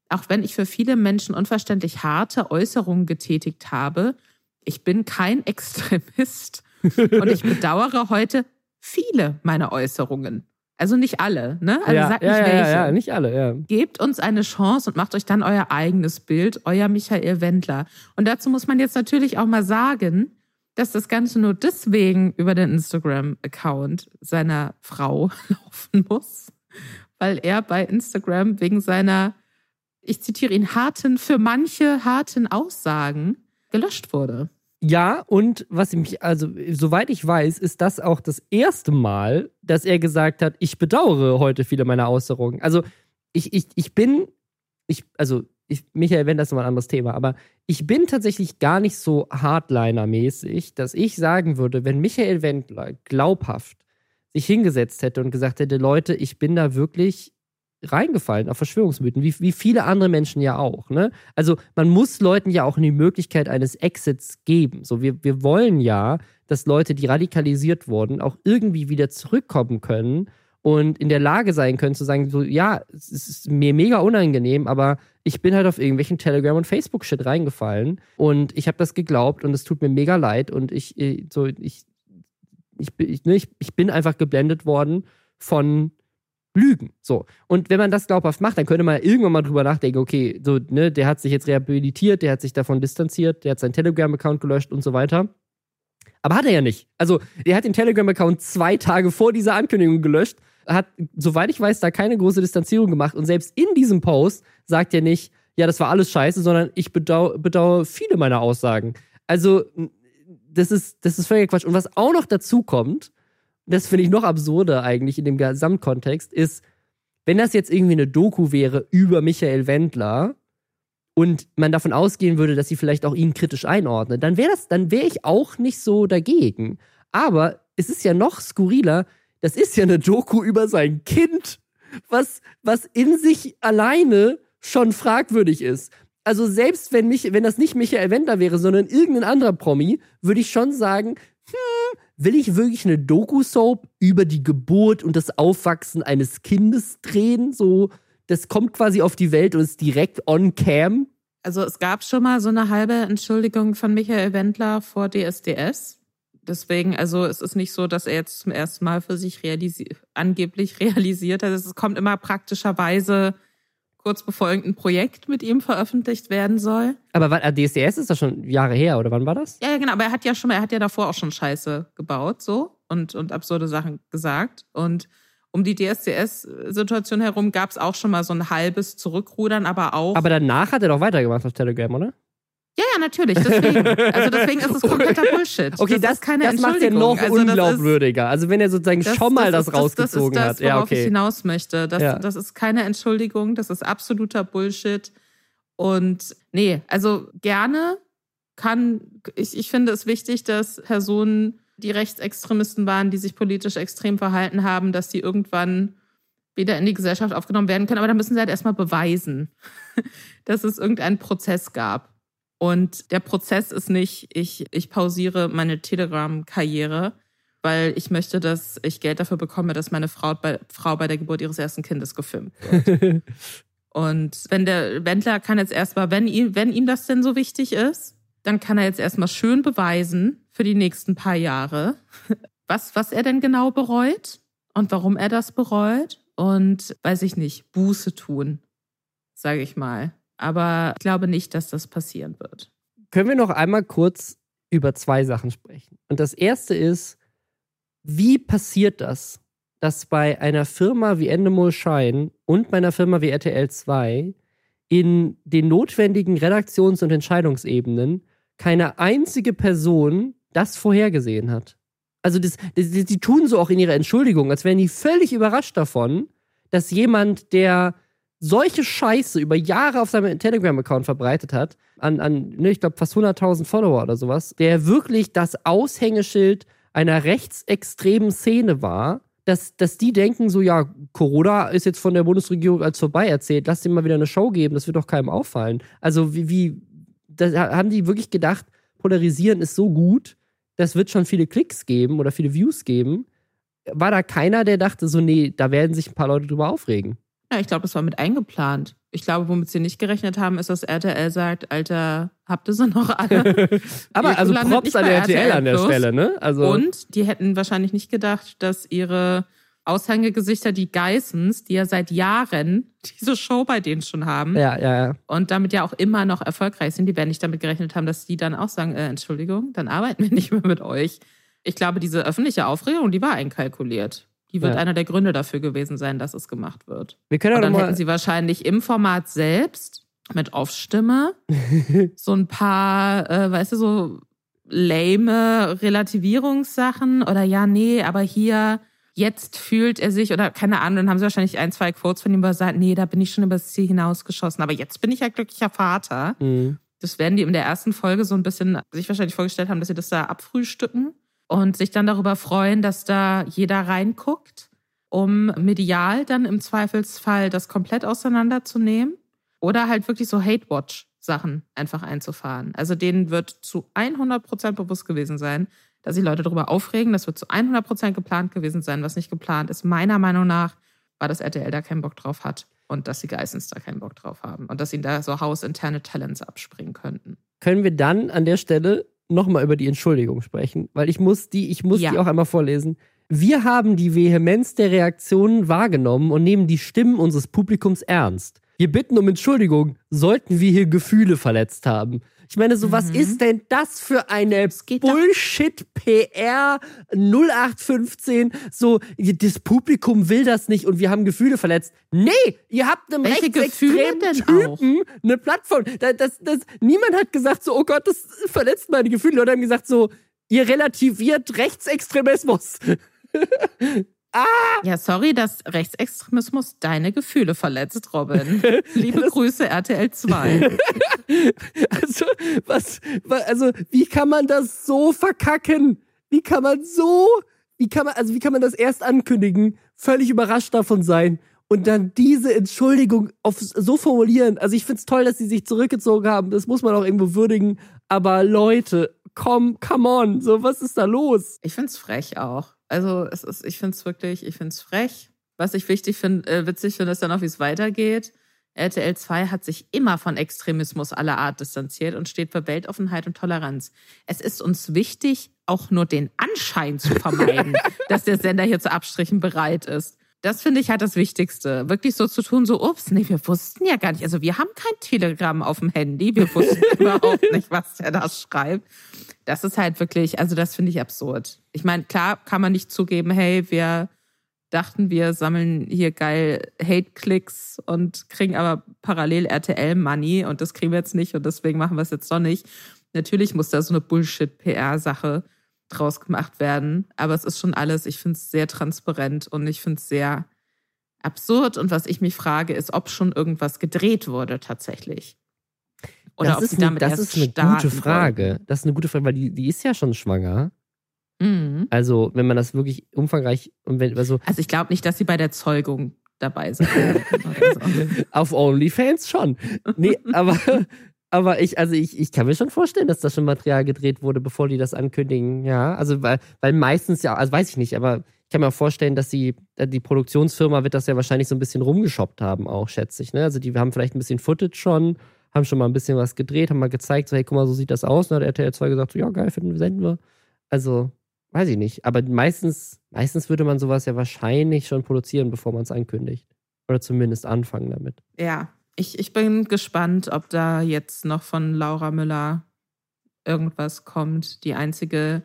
auch wenn ich für viele Menschen unverständlich harte Äußerungen getätigt habe, ich bin kein Extremist und ich bedauere heute viele meiner Äußerungen. Also nicht alle, ne? Also ja, sagt ja, nicht ja, welche. ja, nicht alle, ja. Gebt uns eine Chance und macht euch dann euer eigenes Bild, euer Michael Wendler. Und dazu muss man jetzt natürlich auch mal sagen, dass das Ganze nur deswegen über den Instagram-Account seiner Frau laufen muss, weil er bei Instagram wegen seiner, ich zitiere ihn, harten, für manche harten Aussagen gelöscht wurde. Ja, und was ich mich, also soweit ich weiß, ist das auch das erste Mal, dass er gesagt hat, ich bedauere heute viele meiner Äußerungen. Also ich, ich, ich bin, ich, also ich, Michael Wendt, das ist nochmal ein anderes Thema, aber ich bin tatsächlich gar nicht so Hardliner-mäßig, dass ich sagen würde, wenn Michael Wendler glaubhaft sich hingesetzt hätte und gesagt hätte, Leute, ich bin da wirklich reingefallen auf Verschwörungsmythen, wie, wie viele andere Menschen ja auch. Ne? Also man muss Leuten ja auch die Möglichkeit eines Exits geben. So, wir, wir wollen ja, dass Leute, die radikalisiert wurden, auch irgendwie wieder zurückkommen können und in der Lage sein können zu sagen, so, ja, es ist mir mega unangenehm, aber ich bin halt auf irgendwelchen Telegram- und Facebook-Shit reingefallen und ich habe das geglaubt und es tut mir mega leid und ich, äh, so, ich, ich, ich, ne, ich, ich bin einfach geblendet worden von Lügen. So. Und wenn man das glaubhaft macht, dann könnte man irgendwann mal drüber nachdenken, okay, so, ne, der hat sich jetzt rehabilitiert, der hat sich davon distanziert, der hat seinen Telegram-Account gelöscht und so weiter. Aber hat er ja nicht. Also, der hat den Telegram-Account zwei Tage vor dieser Ankündigung gelöscht, hat, soweit ich weiß, da keine große Distanzierung gemacht. Und selbst in diesem Post sagt er nicht, ja, das war alles scheiße, sondern ich bedau bedauere viele meiner Aussagen. Also, das ist, das ist völliger Quatsch. Und was auch noch dazu kommt, das finde ich noch absurder eigentlich in dem Gesamtkontext, ist, wenn das jetzt irgendwie eine Doku wäre über Michael Wendler und man davon ausgehen würde, dass sie vielleicht auch ihn kritisch einordnet, dann wäre das, dann wäre ich auch nicht so dagegen. Aber es ist ja noch skurriler, das ist ja eine Doku über sein Kind, was, was in sich alleine schon fragwürdig ist. Also selbst wenn mich, wenn das nicht Michael Wendler wäre, sondern irgendein anderer Promi, würde ich schon sagen, will ich wirklich eine Doku-Soap über die Geburt und das Aufwachsen eines Kindes drehen? So, das kommt quasi auf die Welt und ist direkt on cam. Also es gab schon mal so eine halbe Entschuldigung von Michael Wendler vor DSDS. Deswegen, also es ist nicht so, dass er jetzt zum ersten Mal für sich realisi angeblich realisiert hat. Es kommt immer praktischerweise kurz bevor irgendein Projekt mit ihm veröffentlicht werden soll. Aber wann, äh, DSDS ist das schon Jahre her, oder wann war das? Ja, ja, genau, aber er hat ja schon mal, er hat ja davor auch schon Scheiße gebaut, so und, und absurde Sachen gesagt. Und um die DSDS-Situation herum gab es auch schon mal so ein halbes Zurückrudern, aber auch. Aber danach hat er doch weitergemacht auf Telegram, oder? Ja, ja, natürlich. Deswegen. Also deswegen ist es kompletter Bullshit. Okay, das, das, keine das macht ja noch also unglaubwürdiger. also wenn er sozusagen das, schon mal das, das rausgezogen hat. Das ist das, worauf ja, okay. ich hinaus möchte. Das, ja. das ist keine Entschuldigung, das ist absoluter Bullshit. Und nee, also gerne kann, ich, ich finde es wichtig, dass Personen, die Rechtsextremisten waren, die sich politisch extrem verhalten haben, dass die irgendwann wieder in die Gesellschaft aufgenommen werden können. Aber da müssen sie halt erstmal beweisen, dass es irgendeinen Prozess gab. Und der Prozess ist nicht, ich, ich pausiere meine Telegram-Karriere, weil ich möchte, dass ich Geld dafür bekomme, dass meine Frau bei, Frau bei der Geburt ihres ersten Kindes gefilmt wird. Und wenn der Wendler kann jetzt erstmal, wenn ihm, wenn ihm das denn so wichtig ist, dann kann er jetzt erstmal schön beweisen für die nächsten paar Jahre, was, was er denn genau bereut und warum er das bereut und weiß ich nicht, Buße tun, sage ich mal. Aber ich glaube nicht, dass das passieren wird. Können wir noch einmal kurz über zwei Sachen sprechen? Und das erste ist, wie passiert das, dass bei einer Firma wie Endemol Shine und bei einer Firma wie RTL 2 in den notwendigen Redaktions- und Entscheidungsebenen keine einzige Person das vorhergesehen hat? Also, das, das, die tun so auch in ihrer Entschuldigung, als wären die völlig überrascht davon, dass jemand, der solche Scheiße über Jahre auf seinem Telegram-Account verbreitet hat, an, an ne, ich glaube, fast 100.000 Follower oder sowas, der wirklich das Aushängeschild einer rechtsextremen Szene war, dass, dass die denken so, ja, Corona ist jetzt von der Bundesregierung als vorbei erzählt, lass dem mal wieder eine Show geben, das wird doch keinem auffallen. Also wie, wie da haben die wirklich gedacht, polarisieren ist so gut, das wird schon viele Klicks geben oder viele Views geben. War da keiner, der dachte so, nee, da werden sich ein paar Leute drüber aufregen? Ja, ich glaube, das war mit eingeplant. Ich glaube, womit sie nicht gerechnet haben, ist, dass RTL sagt, Alter, habt ihr sie noch alle? Aber Ihr also Props an RTL, RTL an der Plus. Stelle, ne? Also Und die hätten wahrscheinlich nicht gedacht, dass ihre Aushängegesichter, die Geissens, die ja seit Jahren diese Show bei denen schon haben ja, ja, ja. und damit ja auch immer noch erfolgreich sind, die werden nicht damit gerechnet haben, dass die dann auch sagen, äh, Entschuldigung, dann arbeiten wir nicht mehr mit euch. Ich glaube, diese öffentliche Aufregung, die war einkalkuliert. Die wird Ja. einer der Gründe dafür gewesen sein, dass es gemacht wird. Wir können Und dann hätten sie wahrscheinlich im Format selbst mit Off-Stimme so ein paar, äh, weißt du, so lame Relativierungssachen oder ja, nee, aber hier, jetzt fühlt er sich oder keine Ahnung, dann haben sie wahrscheinlich ein, zwei Quotes von ihm, wo er sagt, nee, da bin ich schon übers Ziel hinausgeschossen, aber jetzt bin ich ja glücklicher Vater. Mhm. Das werden die in der ersten Folge so ein bisschen sich wahrscheinlich vorgestellt haben, dass sie das da abfrühstücken und sich dann darüber freuen, dass da jeder reinguckt, um medial dann im Zweifelsfall das komplett auseinanderzunehmen oder halt wirklich so Hate-Watch-Sachen einfach einzufahren. Also denen wird zu 100% bewusst gewesen sein, dass sich Leute darüber aufregen. Das wird zu 100% geplant gewesen sein. Was nicht geplant ist, meiner Meinung nach, war, dass RTL da keinen Bock drauf hat und dass die Geissens da keinen Bock drauf haben und dass ihnen da so hausinterne Talents abspringen könnten. können wir dann an der Stelle nochmal über die Entschuldigung sprechen, weil ich muss die, ich muss Ja. die auch einmal vorlesen. Wir haben die Vehemenz der Reaktionen wahrgenommen und nehmen die Stimmen unseres Publikums ernst. Wir bitten um Entschuldigung, sollten wir hier Gefühle verletzt haben. Ich meine, so was Mhm. ist denn das für eine Bullshit-PR 0815? So, das Publikum will das nicht und wir haben Gefühle verletzt. Nee, ihr habt einem Welche rechtsextremen denn auch? Typen eine Plattform. Das, das, das, niemand hat gesagt so, oh Gott, das verletzt meine Gefühle. Leute haben gesagt so, ihr relativiert Rechtsextremismus. Ja, sorry, dass Rechtsextremismus deine Gefühle verletzt, Robin. Liebe Grüße, RTL 2. Also, was, wa- also, wie kann man das so verkacken? Wie kann man so, wie kann man, also, wie kann man das erst ankündigen, völlig überrascht davon sein und dann diese Entschuldigung auf, so formulieren? Also, ich find's toll, dass sie sich zurückgezogen haben. Das muss man auch irgendwo würdigen. Aber Leute, komm, come on, so, was ist da los? Ich find's frech auch. Also, es ist, ich find's wirklich, ich find's frech. Was ich wichtig finde, äh, witzig finde, ist dann auch, wie es weitergeht. RTL 2 hat sich immer von Extremismus aller Art distanziert und steht für Weltoffenheit und Toleranz. Es ist uns wichtig, auch nur den Anschein zu vermeiden, dass der Sender hier zu Abstrichen bereit ist. Das finde ich halt das Wichtigste. Wirklich so zu tun, so, ups, nee, wir wussten ja gar nicht. Also wir haben kein Telegramm auf dem Handy. Wir wussten überhaupt nicht, was der da schreibt. Das ist halt wirklich, also das finde ich absurd. Ich meine, klar kann man nicht zugeben, hey, wir dachten, wir sammeln hier geil Hate-Klicks und kriegen aber parallel RTL-Money und das kriegen wir jetzt nicht und deswegen machen wir es jetzt doch nicht. Natürlich muss da so eine Bullshit-PR-Sache draus gemacht werden, aber es ist schon alles, ich finde es sehr transparent und ich finde es sehr absurd und was ich mich frage, ist, ob schon irgendwas gedreht wurde tatsächlich. Oder das ob ist, sie eine, damit das erst ist eine gute Frage. wollten. Das ist eine gute Frage, weil die, die ist ja schon schwanger. Mhm. Also, wenn man das wirklich umfangreich und wenn, also Also ich glaube nicht, dass sie bei der Zeugung dabei sind. so. auf OnlyFans schon. Nee, aber, aber ich, also ich, ich kann mir schon vorstellen, dass da schon Material gedreht wurde, bevor die das ankündigen. Ja, also weil, weil meistens ja, also weiß ich nicht, aber ich kann mir auch vorstellen, dass die, die Produktionsfirma wird das ja wahrscheinlich so ein bisschen rumgeshoppt haben, auch, schätze ich. Ne? Also die haben vielleicht ein bisschen Footage schon, haben schon mal ein bisschen was gedreht, haben mal gezeigt, so, hey, guck mal, so sieht das aus. Und dann hat RTL 2 gesagt, so, ja, geil, finden wir, senden wir. Also, weiß ich nicht. Aber meistens, meistens würde man sowas ja wahrscheinlich schon produzieren, bevor man es ankündigt. Oder zumindest anfangen damit. ja, ich, ich bin gespannt, ob da jetzt noch von Laura Müller irgendwas kommt. Die einzige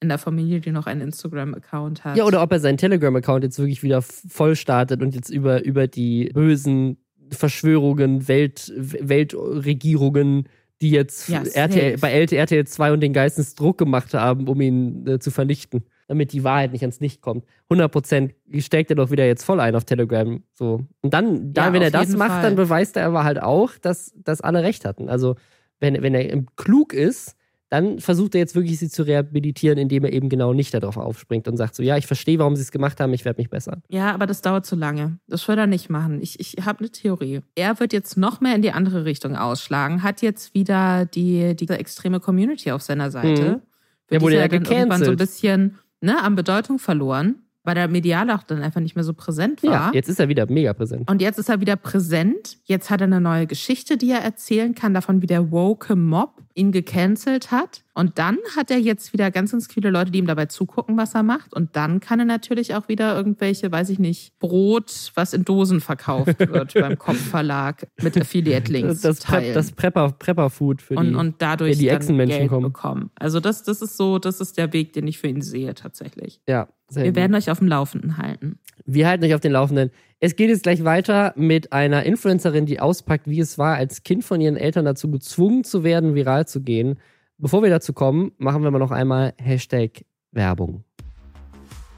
in der Familie, die noch einen Instagram-Account hat. Ja, oder ob er seinen Telegram-Account jetzt wirklich wieder voll startet und jetzt über, über die bösen Verschwörungen, Welt, Weltregierungen, die jetzt Ja, RTL, bei RTL 2 und den Geistens Druck gemacht haben, um ihn äh, zu vernichten, damit die Wahrheit nicht ans Licht kommt. 100% steckt er doch wieder jetzt voll ein auf Telegram. So. Und dann, dann Ja, wenn er das macht, Fall. dann beweist er aber halt auch, dass, dass alle recht hatten. Also, wenn, wenn er klug ist, dann versucht er jetzt wirklich, sie zu rehabilitieren, indem er eben genau nicht darauf aufspringt und sagt so, ja, ich verstehe, warum sie es gemacht haben, ich werde mich bessern. Ja, aber das dauert zu lange. Das wird er nicht machen. Ich, ich habe eine Theorie. Er wird jetzt noch mehr in die andere Richtung ausschlagen, hat jetzt wieder die, diese extreme Community auf seiner Seite. Mhm. Der wurde die ja dann irgendwann so ein gecancelt. bisschen ne, an Bedeutung verloren. Weil der medial auch dann einfach nicht mehr so präsent war. Ja, jetzt ist er wieder mega präsent. Und jetzt ist er wieder präsent. Jetzt hat er eine neue Geschichte, die er erzählen kann, davon, wie der woke Mob ihn gecancelt hat. Und dann hat er jetzt wieder ganz, ganz viele Leute, die ihm dabei zugucken, was er macht. Und dann kann er natürlich auch wieder irgendwelche, weiß ich nicht, Brot, was in Dosen verkauft wird beim Kopfverlag mit Affiliate-Links. Das, Prep, das Prepper, Prepper-Food für die, und, und dadurch die Geld kommen. bekommen. Also das, das ist so, das ist der Weg, den ich für ihn sehe tatsächlich. Ja, sehr Wir gut. werden euch auf dem Laufenden halten. Wir halten euch auf den Laufenden. Es geht jetzt gleich weiter mit einer Influencerin, die auspackt, wie es war, als Kind von ihren Eltern dazu gezwungen zu werden, viral zu gehen. Bevor wir dazu kommen, machen wir mal noch einmal Hashtag Werbung.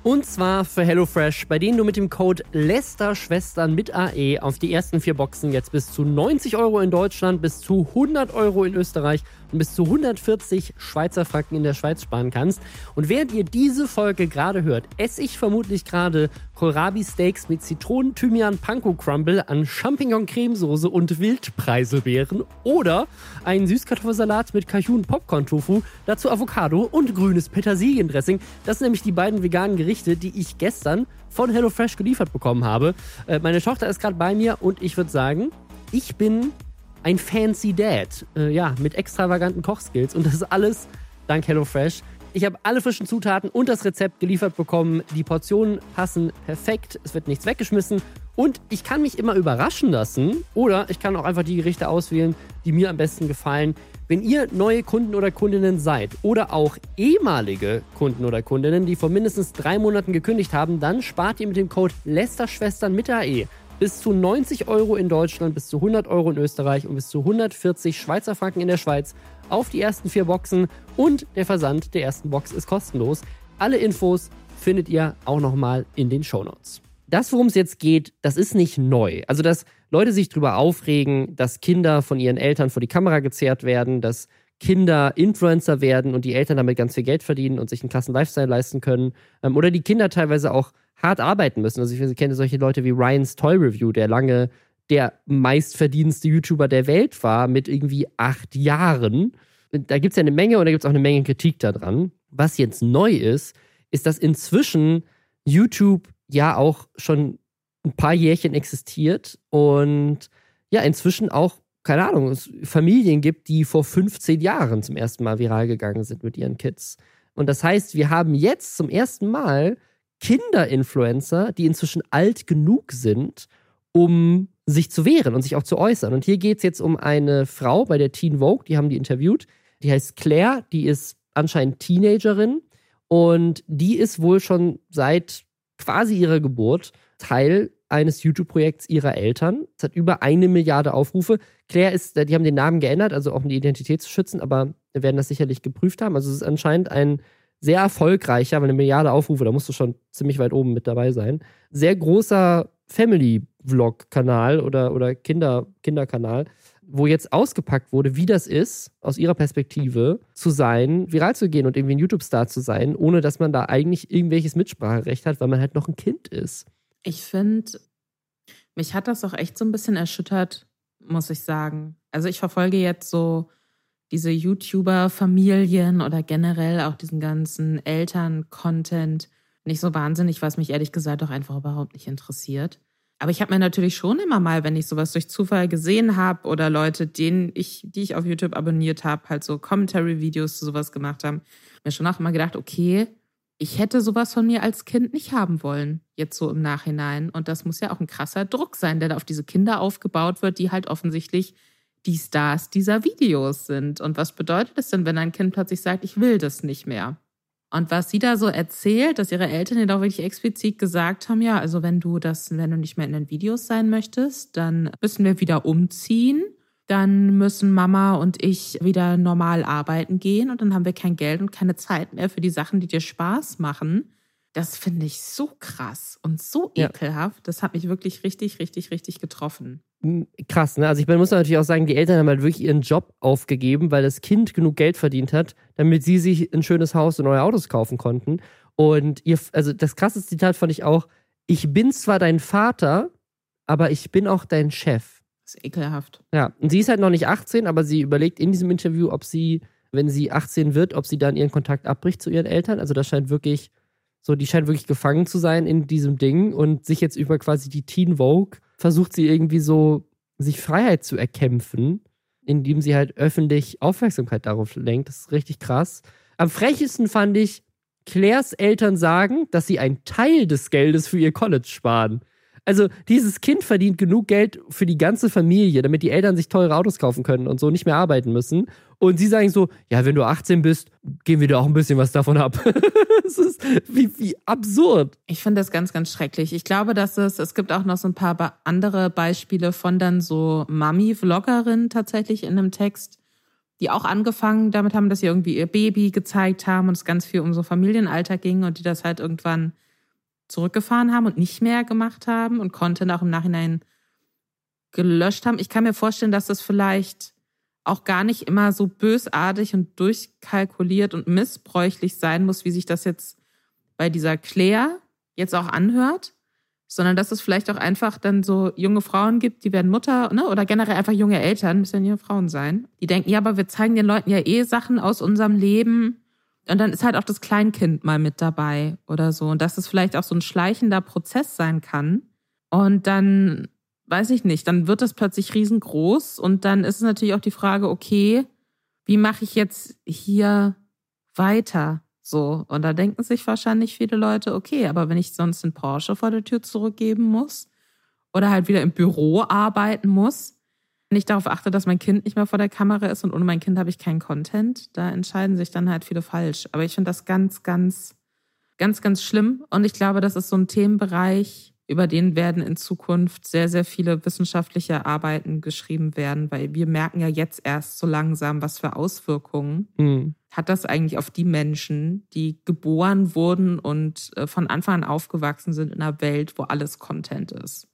Und zwar für HelloFresh, bei denen du mit dem Code LESTERschwestern mit AE auf die ersten vier Boxen jetzt bis zu 90 Euro in Deutschland, bis zu 100 Euro in Österreich und bis zu 140 Schweizer Franken in der Schweiz sparen kannst. Und während ihr diese Folge gerade hört, esse ich vermutlich gerade Kohlrabi Steaks mit Zitronen, Thymian, Panko Crumble an Champignon-Cremesoße und Wildpreiselbeeren oder einen Süßkartoffelsalat mit Cajun Popcorn Tofu, dazu Avocado und grünes Petersiliendressing. Das sind nämlich die beiden veganen Gerichte, die ich gestern von HelloFresh geliefert bekommen habe. Äh, meine Tochter ist gerade bei mir und ich würde sagen, ich bin ein fancy Dad. Äh, ja, mit extravaganten Kochskills. Und das ist alles dank HelloFresh. Ich habe alle frischen Zutaten und das Rezept geliefert bekommen. Die Portionen passen perfekt. Es wird nichts weggeschmissen. Und ich kann mich immer überraschen lassen. Oder ich kann auch einfach die Gerichte auswählen, die mir am besten gefallen. Wenn ihr neue Kunden oder Kundinnen seid oder auch ehemalige Kunden oder Kundinnen, die vor mindestens drei Monaten gekündigt haben, dann spart ihr mit dem Code Lästerschwestern mit AE bis zu 90 Euro in Deutschland, bis zu 100 Euro in Österreich und bis zu 140 Schweizer Franken in der Schweiz auf die ersten vier Boxen und der Versand der ersten Box ist kostenlos. Alle Infos findet ihr auch nochmal in den Shownotes. Das, worum es jetzt geht, das ist nicht neu. Also, dass Leute sich darüber aufregen, dass Kinder von ihren Eltern vor die Kamera gezerrt werden, dass Kinder Influencer werden und die Eltern damit ganz viel Geld verdienen und sich einen klassen Lifestyle leisten können. Ähm, oder die Kinder teilweise auch hart arbeiten müssen. Also ich kenne solche Leute wie Ryan's Toy Review, der lange der meistverdienste YouTuber der Welt war mit irgendwie acht Jahren. Da gibt es ja eine Menge und da gibt es auch eine Menge Kritik daran. Was jetzt neu ist, ist, dass inzwischen YouTube ja auch schon ein paar Jährchen existiert und ja, inzwischen auch, keine Ahnung, es Familien gibt, die vor 15 Jahren zum ersten Mal viral gegangen sind mit ihren Kids. Und das heißt, wir haben jetzt zum ersten Mal Kinder-Influencer, die inzwischen alt genug sind, um sich zu wehren und sich auch zu äußern. Und hier geht es jetzt um eine Frau bei der Teen Vogue, die haben die interviewt. Die heißt Claire, die ist anscheinend Teenagerin und die ist wohl schon seit quasi ihrer Geburt Teil eines YouTube-Projekts ihrer Eltern. Es hat über eine Milliarde Aufrufe. Claire ist, die haben den Namen geändert, also auch um die Identität zu schützen, aber wir werden das sicherlich geprüft haben. Also es ist anscheinend ein sehr erfolgreicher, weil eine Milliarde Aufrufe, da musst du schon ziemlich weit oben mit dabei sein. Sehr großer Family-Vlog-Kanal oder, oder Kinder, Kinderkanal, wo jetzt ausgepackt wurde, wie das ist, aus ihrer Perspektive zu sein, viral zu gehen und irgendwie ein YouTube-Star zu sein, ohne dass man da eigentlich irgendwelches Mitspracherecht hat, weil man halt noch ein Kind ist. Ich finde, mich hat das auch echt so ein bisschen erschüttert, muss ich sagen. Also ich verfolge jetzt so diese YouTuber-Familien oder generell auch diesen ganzen Eltern-Content nicht so wahnsinnig, was mich ehrlich gesagt auch einfach überhaupt nicht interessiert. Aber ich habe mir natürlich schon immer mal, wenn ich sowas durch Zufall gesehen habe oder Leute, denen ich, die ich auf YouTube abonniert habe, halt so Commentary-Videos zu sowas gemacht haben, mir schon auch immer gedacht, okay, ich hätte sowas von mir als Kind nicht haben wollen, jetzt so im Nachhinein. Und das muss ja auch ein krasser Druck sein, der da auf diese Kinder aufgebaut wird, die halt offensichtlich die Stars dieser Videos sind. Und was bedeutet es denn, wenn ein Kind plötzlich sagt, ich will das nicht mehr? Und was sie da so erzählt, dass ihre Eltern ihr doch wirklich explizit gesagt haben, ja, also wenn du das, wenn du nicht mehr in den Videos sein möchtest, dann müssen wir wieder umziehen. Dann müssen Mama und ich wieder normal arbeiten gehen und dann haben wir kein Geld und keine Zeit mehr für die Sachen, die dir Spaß machen. Das finde ich so krass und so ekelhaft. Ja. Das hat mich wirklich richtig, richtig, richtig getroffen krass, ne? Also ich muss natürlich auch sagen, die Eltern haben halt wirklich ihren Job aufgegeben, weil das Kind genug Geld verdient hat, damit sie sich ein schönes Haus und neue Autos kaufen konnten. Und ihr, also das krasseste Zitat fand ich auch, ich bin zwar dein Vater, aber ich bin auch dein Chef. Das ist ekelhaft. Ja, und sie ist halt noch nicht 18, aber sie überlegt in diesem Interview, ob sie, wenn sie 18 wird, ob sie dann ihren Kontakt abbricht zu ihren Eltern. Also das scheint wirklich So, die scheint wirklich gefangen zu sein in diesem Ding und sich jetzt über quasi die Teen Vogue versucht sie irgendwie so, sich Freiheit zu erkämpfen, indem sie halt öffentlich Aufmerksamkeit darauf lenkt. Das ist richtig krass. Am frechesten fand ich, Claires Eltern sagen, dass sie einen Teil des Geldes für ihr College sparen. Also dieses Kind verdient genug Geld für die ganze Familie, damit die Eltern sich teure Autos kaufen können und so nicht mehr arbeiten müssen. Und sie sagen so, ja, wenn du 18 bist, geben wir dir auch ein bisschen was davon ab. das ist wie, wie absurd. Ich finde das ganz, ganz schrecklich. Ich glaube, dass es, es gibt auch noch so ein paar andere Beispiele von dann so Mami-Vloggerinnen tatsächlich in einem Text, die auch angefangen damit haben, dass sie irgendwie ihr Baby gezeigt haben und es ganz viel um so Familienalter ging und die das halt irgendwann zurückgefahren haben und nicht mehr gemacht haben und Content auch im Nachhinein gelöscht haben. Ich kann mir vorstellen, dass das vielleicht auch gar nicht immer so bösartig und durchkalkuliert und missbräuchlich sein muss, wie sich das jetzt bei dieser Claire jetzt auch anhört, sondern dass es vielleicht auch einfach dann so junge Frauen gibt, die werden Mutter, ne? oder generell einfach junge Eltern, müssen ja Frauen sein, die denken, ja, aber wir zeigen den Leuten ja eh Sachen aus unserem Leben und dann ist halt auch das Kleinkind mal mit dabei oder so. Und dass es vielleicht auch so ein schleichender Prozess sein kann. Und dann, weiß ich nicht, dann wird das plötzlich riesengroß. Und dann ist es natürlich auch die Frage, okay, wie mache ich jetzt hier weiter? So. Und da denken sich wahrscheinlich viele Leute, okay, aber wenn ich sonst einen Porsche vor der Tür zurückgeben muss oder halt wieder im Büro arbeiten muss, wenn ich darauf achte, dass mein Kind nicht mehr vor der Kamera ist und ohne mein Kind habe ich keinen Content, da entscheiden sich dann halt viele falsch. Aber ich finde das ganz, ganz, ganz, ganz schlimm. Und ich glaube, das ist so ein Themenbereich, über den werden in Zukunft sehr, sehr viele wissenschaftliche Arbeiten geschrieben werden, weil wir merken ja jetzt erst so langsam, was für Auswirkungen mhm. hat das eigentlich auf die Menschen, die geboren wurden und äh, von Anfang an aufgewachsen sind in einer Welt, wo alles Content ist.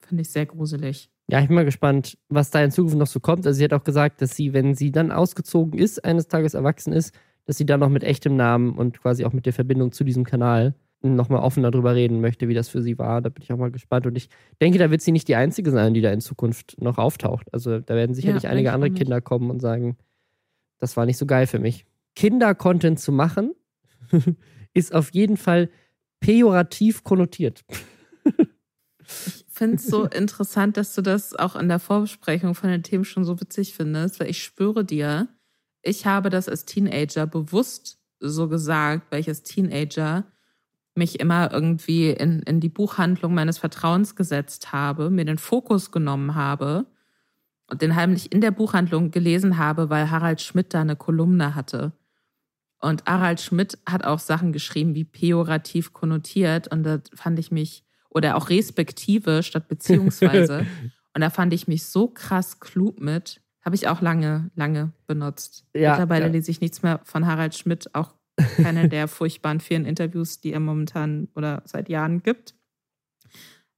Finde ich sehr gruselig. Ja, ich bin mal gespannt, was da in Zukunft noch so kommt. Also sie hat auch gesagt, dass sie, wenn sie dann ausgezogen ist, eines Tages erwachsen ist, dass sie dann noch mit echtem Namen und quasi auch mit der Verbindung zu diesem Kanal nochmal offen darüber reden möchte, wie das für sie war. Da bin ich auch mal gespannt. Und ich denke, da wird sie nicht die Einzige sein, die da in Zukunft noch auftaucht. Also da werden sicherlich ja, einige andere Kinder kommen und sagen, das war nicht so geil für mich. Kinder-Content zu machen, ist auf jeden Fall pejorativ konnotiert. ich finde es so interessant, dass du das auch in der Vorbesprechung von den Themen schon so witzig findest, weil ich spüre dir, ich habe das als Teenager bewusst so gesagt, weil ich als Teenager mich immer irgendwie in, in die Buchhandlung meines Vertrauens gesetzt habe, mir den Fokus genommen habe und den heimlich in der Buchhandlung gelesen habe, weil Harald Schmidt da eine Kolumne hatte. Und Harald Schmidt hat auch Sachen geschrieben, wie pejorativ konnotiert. Und da fand ich mich oder auch respektive statt beziehungsweise. und da fand ich mich so krass klug mit. Habe ich auch lange, lange benutzt. Ja, Mittlerweile ja. lese ich nichts mehr von Harald Schmidt, auch keine der furchtbaren vielen Interviews, die er momentan oder seit Jahren gibt.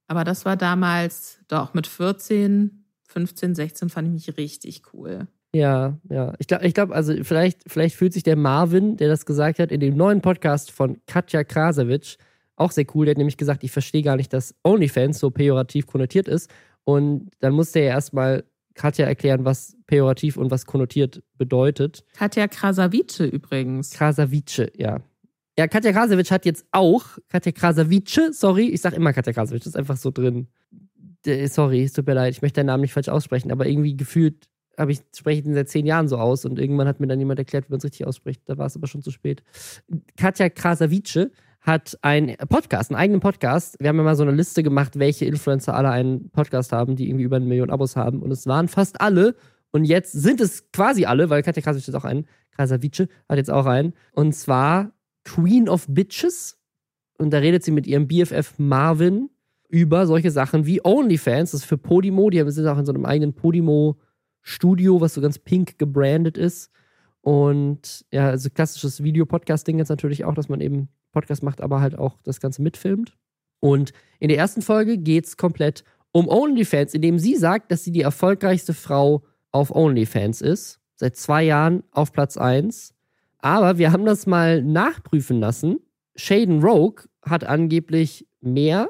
Aber das war damals doch mit 14, 15, 16 fand ich mich richtig cool. Ja, ja. Ich glaube, ich glaub, also vielleicht, vielleicht fühlt sich der Marvin, der das gesagt hat, in dem neuen Podcast von Katja Krasowitsch auch sehr cool. Der hat nämlich gesagt, ich verstehe gar nicht, dass OnlyFans so pejorativ konnotiert ist. Und dann musste er erstmal Katja erklären, was pejorativ und was konnotiert bedeutet. Katja Krasavice übrigens. Krasavice, ja. Ja, Katja Krasavice hat jetzt auch, Katja Krasavice, sorry, ich sag immer Katja Krasavice, das ist einfach so drin. Sorry, es tut mir leid, ich möchte deinen Namen nicht falsch aussprechen, aber irgendwie gefühlt habe ich, spreche ich den seit zehn Jahren so aus und irgendwann hat mir dann jemand erklärt, wie man es richtig ausspricht. Da war es aber schon zu spät. Katja Krasavice hat einen Podcast, einen eigenen Podcast. Wir haben ja mal so eine Liste gemacht, welche Influencer alle einen Podcast haben, die irgendwie über eine Million Abos haben. Und es waren fast alle. Und jetzt sind es quasi alle, weil Katja Krasic ist auch ein. Krasavice hat jetzt auch einen. Und zwar Queen of Bitches. Und da redet sie mit ihrem BFF Marvin über solche Sachen wie OnlyFans. Das ist für Podimo. Die sind auch in so einem eigenen Podimo-Studio, was so ganz pink gebrandet ist. Und ja, also klassisches Videopodcasting jetzt natürlich auch, dass man eben Podcast macht, aber halt auch das Ganze mitfilmt. Und in der ersten Folge geht es komplett um OnlyFans, indem sie sagt, dass sie die erfolgreichste Frau auf OnlyFans ist. Seit zwei Jahren auf Platz 1. Aber wir haben das mal nachprüfen lassen. Shaden Rogue hat angeblich mehr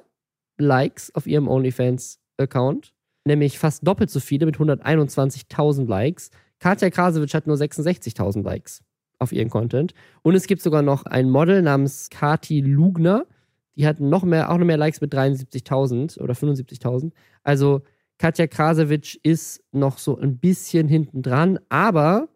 Likes auf ihrem OnlyFans-Account, nämlich fast doppelt so viele mit 121.000 Likes. Katja Krasowitsch hat nur 66.000 Likes auf ihren Content. Und es gibt sogar noch ein Model namens Kati Lugner. Die hat noch mehr, auch noch mehr Likes mit 73.000 oder 75.000. Also Katja Krasowitsch ist noch so ein bisschen hinten dran. Aber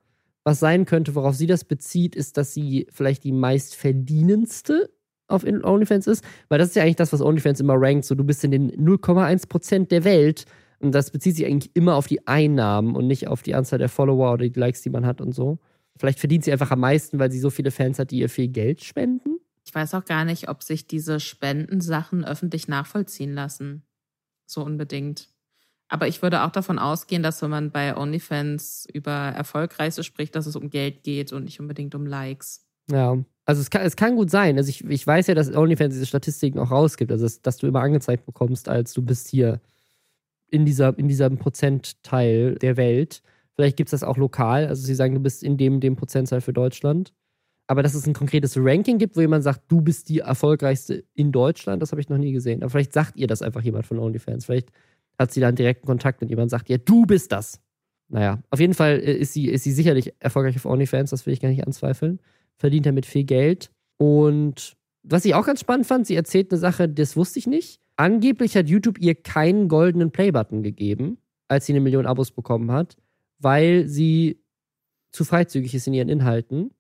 was sein könnte, worauf sie das bezieht, ist, dass sie vielleicht die meistverdienendste auf OnlyFans ist. Weil das ist ja eigentlich das, was OnlyFans immer rankt. So, du bist in den 0,1% der Welt. Und das bezieht sich eigentlich immer auf die Einnahmen und nicht auf die Anzahl der Follower oder die Likes, die man hat und so. Vielleicht verdient sie einfach am meisten, weil sie so viele Fans hat, die ihr viel Geld spenden. Ich weiß auch gar nicht, ob sich diese Spendensachen öffentlich nachvollziehen lassen. So unbedingt. Aber ich würde auch davon ausgehen, dass wenn man bei OnlyFans über Erfolgreiche spricht, dass es um Geld geht und nicht unbedingt um Likes. Ja, also es kann, es kann gut sein. Also ich, ich weiß ja, dass OnlyFans diese Statistiken auch rausgibt. Also dass, dass du immer angezeigt bekommst, als du bist hier in, dieser, in diesem Prozentteil der Welt. Vielleicht gibt es das auch lokal. Also sie sagen, du bist in dem, dem Prozentzahl für Deutschland. Aber dass es ein konkretes Ranking gibt, wo jemand sagt, du bist die erfolgreichste in Deutschland, das habe ich noch nie gesehen. Aber vielleicht sagt ihr das einfach jemand von OnlyFans. Vielleicht hat sie da einen direkten Kontakt und jemand sagt, ja, du bist das. Naja, auf jeden Fall äh, ist sie, ist sie sicherlich erfolgreich auf OnlyFans, das will ich gar nicht anzweifeln. Verdient damit viel Geld. Und was ich auch ganz spannend fand, sie erzählt eine Sache, das wusste ich nicht. Angeblich hat YouTube ihr keinen goldenen Play-Button gegeben, als sie eine Million Abos bekommen hat weil sie zu freizügig ist in ihren Inhalten.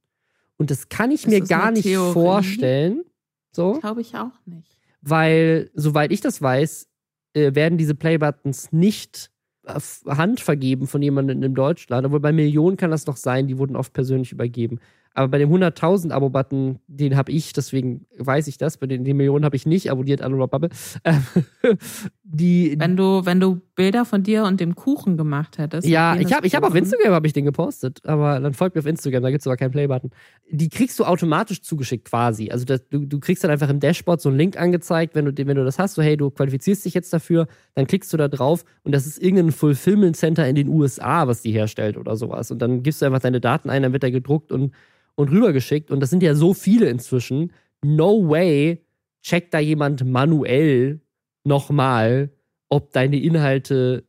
Und das kann ich ist mir gar nicht Theorie? vorstellen. So. Glaube ich auch nicht. Weil, soweit ich das weiß, äh, werden diese Playbuttons nicht handvergeben von jemandem in Deutschland. Obwohl bei Millionen kann das noch sein, die wurden oft persönlich übergeben. Aber bei dem 100.000 Abo-Button, den habe ich, deswegen weiß ich das. Bei den, den Millionen habe ich nicht abonniert, Anno Bubble. die, wenn du, wenn du Bilder von dir und dem Kuchen gemacht hättest. Ja, ich habe ich hab auf Instagram habe ich den gepostet, aber dann folgt mir auf Instagram, da gibt es aber keinen Play-Button. Die kriegst du automatisch zugeschickt quasi. Also das, du, du kriegst dann einfach im Dashboard so einen Link angezeigt, wenn du, wenn du das hast, so hey, du qualifizierst dich jetzt dafür, dann klickst du da drauf und das ist irgendein Fulfillment Center in den USA, was die herstellt oder sowas. Und dann gibst du einfach deine Daten ein, dann wird er gedruckt und und rübergeschickt. Und das sind ja so viele inzwischen. No way checkt da jemand manuell nochmal, ob deine Inhalte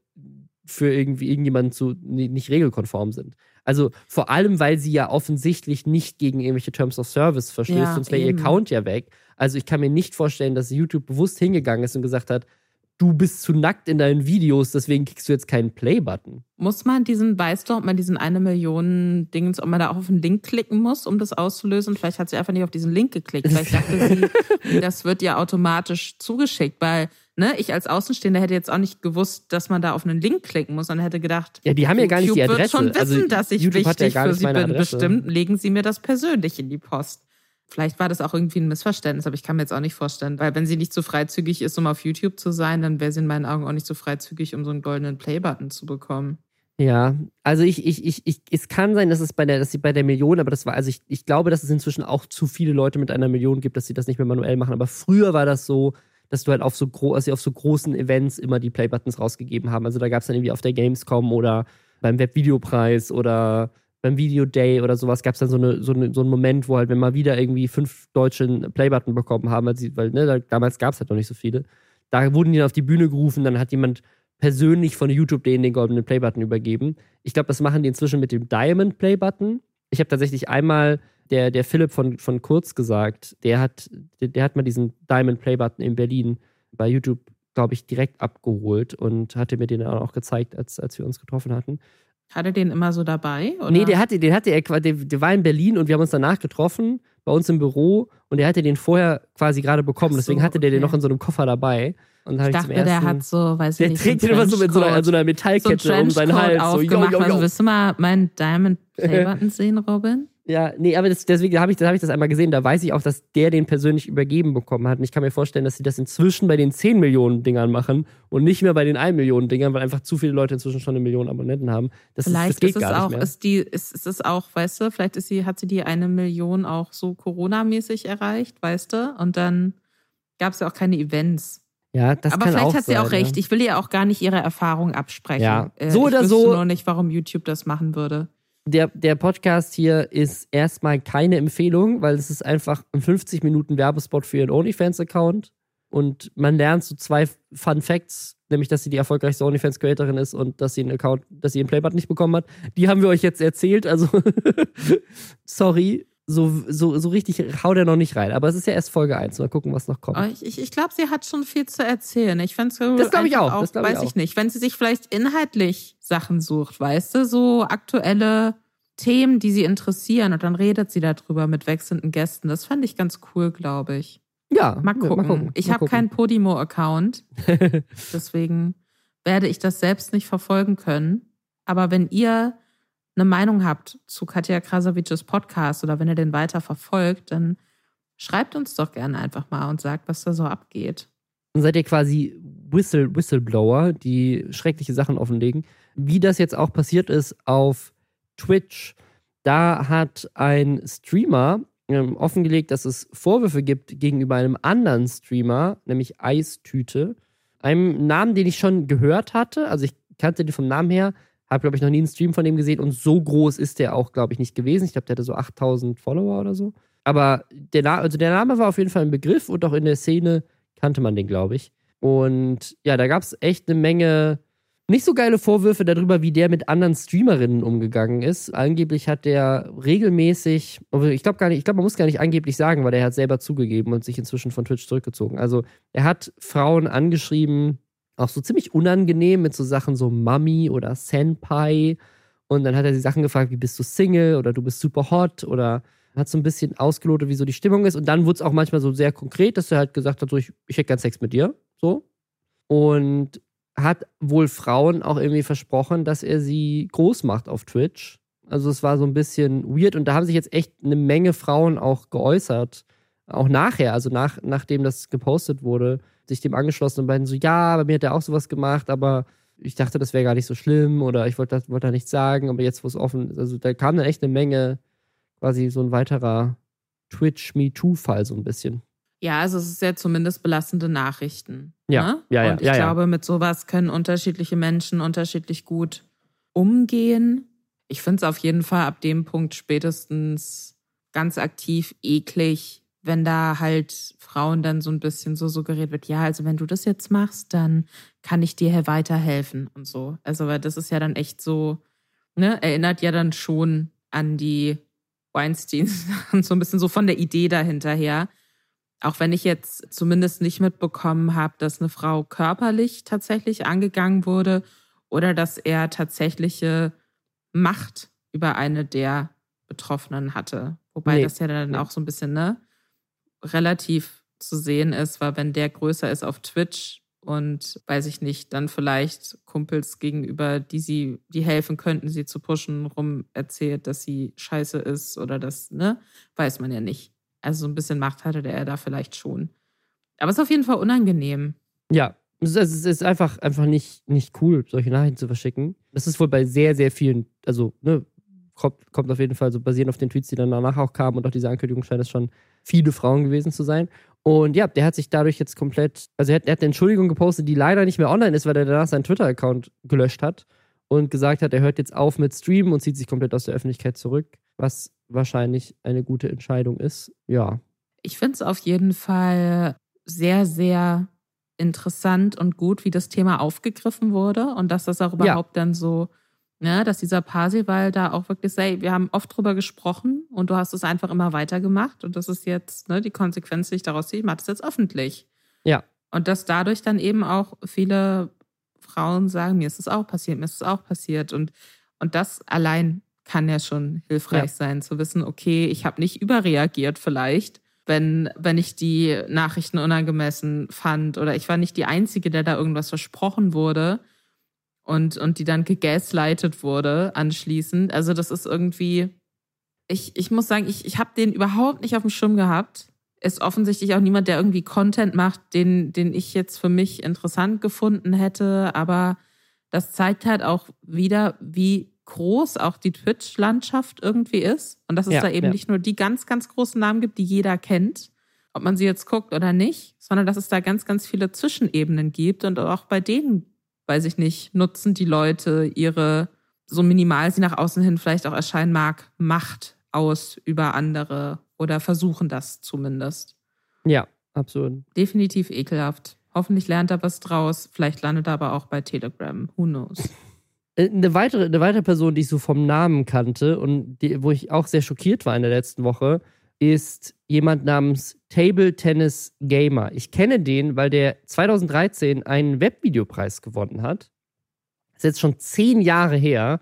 für irgendwie irgendjemanden zu, nicht regelkonform sind. Also vor allem, weil sie ja offensichtlich nicht gegen irgendwelche Terms of Service verstößt, ja, sonst wäre ihr Account ja weg. Also ich kann mir nicht vorstellen, dass YouTube bewusst hingegangen ist und gesagt hat, du bist zu nackt in deinen Videos, deswegen kriegst du jetzt keinen Play-Button. Muss man diesen, weißt du, ob man diesen eine Million Dings, ob man da auch auf den Link klicken muss, um das auszulösen? Vielleicht hat sie einfach nicht auf diesen Link geklickt. Vielleicht dachte sie, das wird ja automatisch zugeschickt, weil ne, ich als Außenstehender hätte jetzt auch nicht gewusst, dass man da auf einen Link klicken muss, sondern hätte gedacht, ja, die haben ja gar nicht die Adresse. wird schon wissen, also, dass ich YouTube wichtig ja für sie bin. Adresse. Bestimmt legen sie mir das persönlich in die Post. Vielleicht war das auch irgendwie ein Missverständnis, aber ich kann mir jetzt auch nicht vorstellen, weil wenn sie nicht so freizügig ist, um auf YouTube zu sein, dann wäre sie in meinen Augen auch nicht so freizügig, um so einen goldenen Play-Button zu bekommen. Ja, also ich, ich, ich, ich, es kann sein, dass es bei der, dass sie bei der Million, aber das war, also ich, ich glaube, dass es inzwischen auch zu viele Leute mit einer Million gibt, dass sie das nicht mehr manuell machen. Aber früher war das so, dass du halt auf so gro also auf so großen Events immer die Play-Buttons rausgegeben haben. Also da gab es dann irgendwie auf der Gamescom oder beim Webvideopreis oder beim Video Day oder sowas gab es dann so, eine, so, eine, so einen Moment, wo halt, wenn mal wieder irgendwie fünf Deutsche Playbutton bekommen haben, weil, ne, da, damals gab es halt noch nicht so viele, da wurden die dann auf die Bühne gerufen, dann hat jemand persönlich von YouTube denen den goldenen Playbutton übergeben. Ich glaube, das machen die inzwischen mit dem Diamond Playbutton. Ich habe tatsächlich einmal der, der Philipp von, von Kurz gesagt, der hat, der, der hat mal diesen Diamond Playbutton in Berlin bei YouTube, glaube ich, direkt abgeholt und hatte mir den auch gezeigt, als, als wir uns getroffen hatten. Hat er den immer so dabei? Oder? Nee, der hatte, den hatte er, der, der war in Berlin und wir haben uns danach getroffen, bei uns im Büro und er hatte den vorher quasi gerade bekommen. So, deswegen hatte der okay. den noch in so einem Koffer dabei. Und ich dachte, ersten, der hat so, weiß ich nicht. Der trägt den immer so mit so einer, so einer Metallkette so um seinen Hals. So, yo, yo, yo. Also, willst du mal meinen Diamond Playbutton sehen, Robin? Ja, nee, aber das, deswegen habe ich, hab ich das einmal gesehen. Da weiß ich auch, dass der den persönlich übergeben bekommen hat. Und ich kann mir vorstellen, dass sie das inzwischen bei den 10 Millionen Dingern machen und nicht mehr bei den 1 Millionen Dingern, weil einfach zu viele Leute inzwischen schon eine Million Abonnenten haben. Das vielleicht ist, das geht ist gar es auch, nicht mehr. Ist, die, ist, ist es auch, weißt du, vielleicht ist sie, hat sie die eine Million auch so Corona-mäßig erreicht, weißt du? Und dann gab es ja auch keine Events. Ja, das Aber kann vielleicht auch hat sie sein, auch recht. Ja. Ich will ihr auch gar nicht ihre Erfahrung absprechen. Ja. Äh, So oder ich so. nur nicht, warum YouTube das machen würde der, der Podcast hier ist erstmal keine Empfehlung, weil es ist einfach ein 50 Minuten Werbespot für ihren OnlyFans-Account. und man lernt so zwei Fun Facts, nämlich, dass sie die erfolgreichste OnlyFans-Creatorin ist und dass sie einen Account, dass sie einen Playbut nicht bekommen hat. Die haben wir euch jetzt erzählt, also sorry, so, so, so richtig haut er noch nicht rein. Aber es ist ja erst Folge 1. Mal gucken, was noch kommt. Ich, ich glaube, sie hat schon viel zu erzählen. Ich fände Das glaube ich auch. auch das weiß ich, ich nicht. Wenn sie sich vielleicht inhaltlich Sachen sucht, weißt du, so aktuelle Themen, die sie interessieren und dann redet sie darüber mit wechselnden Gästen. Das fand ich ganz cool, glaube ich. Ja, mal gucken. Mal gucken. Ich habe keinen Podimo-Account. deswegen werde ich das selbst nicht verfolgen können. Aber wenn ihr eine Meinung habt zu Katja Krasowitsches Podcast oder wenn ihr den weiter verfolgt, dann schreibt uns doch gerne einfach mal und sagt, was da so abgeht. Dann seid ihr quasi Whistle, Whistleblower, die schreckliche Sachen offenlegen. Wie das jetzt auch passiert ist auf Twitch, da hat ein Streamer ähm, offengelegt, dass es Vorwürfe gibt gegenüber einem anderen Streamer, nämlich Eistüte. Einem Namen, den ich schon gehört hatte. Also ich kannte den vom Namen her, habe, glaube ich, noch nie einen Stream von dem gesehen und so groß ist der auch, glaube ich, nicht gewesen. Ich glaube, der hatte so 8000 Follower oder so. Aber der, Na also der Name war auf jeden Fall ein Begriff und auch in der Szene kannte man den, glaube ich. Und ja, da gab es echt eine Menge nicht so geile Vorwürfe darüber, wie der mit anderen Streamerinnen umgegangen ist. Angeblich hat der regelmäßig, ich glaube gar nicht, ich glaube, man muss gar nicht angeblich sagen, weil er hat selber zugegeben und sich inzwischen von Twitch zurückgezogen. Also er hat Frauen angeschrieben, auch so ziemlich unangenehm mit so Sachen so Mami oder Senpai. Und dann hat er sie Sachen gefragt, wie bist du Single oder du bist super hot oder hat so ein bisschen ausgelotet, wie so die Stimmung ist. Und dann wurde es auch manchmal so sehr konkret, dass er halt gesagt hat, so, ich, ich hätte gern Sex mit dir. So. Und hat wohl Frauen auch irgendwie versprochen, dass er sie groß macht auf Twitch. Also es war so ein bisschen weird und da haben sich jetzt echt eine Menge Frauen auch geäußert. Auch nachher, also nach, nachdem das gepostet wurde, sich dem angeschlossen und beiden so, ja, bei mir hat er auch sowas gemacht, aber ich dachte, das wäre gar nicht so schlimm oder ich wollte wollt da nichts sagen, aber jetzt, wo es offen ist, also da kam dann echt eine Menge, quasi so ein weiterer Twitch-Me-Too-Fall so ein bisschen. Ja, also es ist ja zumindest belastende Nachrichten. Ja, ne? ja, ja. Und ich ja, glaube, mit sowas können unterschiedliche Menschen unterschiedlich gut umgehen. Ich finde es auf jeden Fall ab dem Punkt spätestens ganz aktiv eklig, wenn da halt Frauen dann so ein bisschen so suggeriert wird, ja, also wenn du das jetzt machst, dann kann ich dir weiterhelfen und so. Also, weil das ist ja dann echt so, ne, erinnert ja dann schon an die Weinsteins so ein bisschen so von der Idee dahinter her. Auch wenn ich jetzt zumindest nicht mitbekommen habe, dass eine Frau körperlich tatsächlich angegangen wurde oder dass er tatsächliche Macht über eine der Betroffenen hatte. Wobei nee. das ja dann auch so ein bisschen ne, relativ zu sehen ist, weil wenn der größer ist auf Twitch und weiß ich nicht, dann vielleicht Kumpels gegenüber, die sie, die helfen könnten, sie zu pushen, rum erzählt, dass sie scheiße ist oder das, ne, weiß man ja nicht. Also so ein bisschen Macht hatte der da vielleicht schon. Aber es ist auf jeden Fall unangenehm. Ja, es ist einfach, einfach nicht, nicht cool, solche Nachrichten zu verschicken. Das ist wohl bei sehr, sehr vielen, also, ne, kommt, kommt auf jeden Fall so basierend auf den Tweets, die dann danach auch kamen und auch diese Ankündigung scheint es schon viele Frauen gewesen zu sein. Und ja, der hat sich dadurch jetzt komplett, also er hat, er hat eine Entschuldigung gepostet, die leider nicht mehr online ist, weil er danach seinen Twitter-Account gelöscht hat und gesagt hat, er hört jetzt auf mit Streamen und zieht sich komplett aus der Öffentlichkeit zurück, was wahrscheinlich eine gute Entscheidung ist. Ja. Ich finde es auf jeden Fall sehr, sehr interessant und gut, wie das Thema aufgegriffen wurde und dass das auch überhaupt ja. dann so, ne, dass dieser Parsival da auch wirklich sagt, wir haben oft drüber gesprochen und du hast es einfach immer weitergemacht und das ist jetzt ne, die Konsequenz, die ich daraus ziehe, ich mache das jetzt öffentlich. Ja. Und dass dadurch dann eben auch viele Frauen sagen, mir ist es auch passiert, mir ist es auch passiert und und das allein kann ja schon hilfreich ja. sein, zu wissen, okay, ich habe nicht überreagiert vielleicht, wenn, wenn ich die Nachrichten unangemessen fand oder ich war nicht die Einzige, der da irgendwas versprochen wurde und, und die dann gegaslightet wurde anschließend. Also das ist irgendwie, ich, ich muss sagen, ich, ich habe den überhaupt nicht auf dem Schirm gehabt. Ist offensichtlich auch niemand, der irgendwie Content macht, den, den ich jetzt für mich interessant gefunden hätte. Aber das zeigt halt auch wieder, wie groß auch die Twitch-Landschaft irgendwie ist und dass es ja, da eben ja. nicht nur die ganz, ganz großen Namen gibt, die jeder kennt, ob man sie jetzt guckt oder nicht, sondern dass es da ganz, ganz viele Zwischenebenen gibt und auch bei denen, weiß ich nicht, nutzen die Leute ihre, so minimal sie nach außen hin vielleicht auch erscheinen mag, Macht aus über andere oder versuchen das zumindest. Ja, absurd. Definitiv ekelhaft. Hoffentlich lernt er was draus. Vielleicht landet er aber auch bei Telegram. Who knows? Äh, eine weitere, eine weitere Person, die ich so vom Namen kannte und die, wo ich auch sehr schockiert war in der letzten Woche, ist jemand namens Table Tennis Gamer. Ich kenne den, weil der 2013 einen Webvideopreis gewonnen hat. Das ist jetzt schon zehn Jahre her.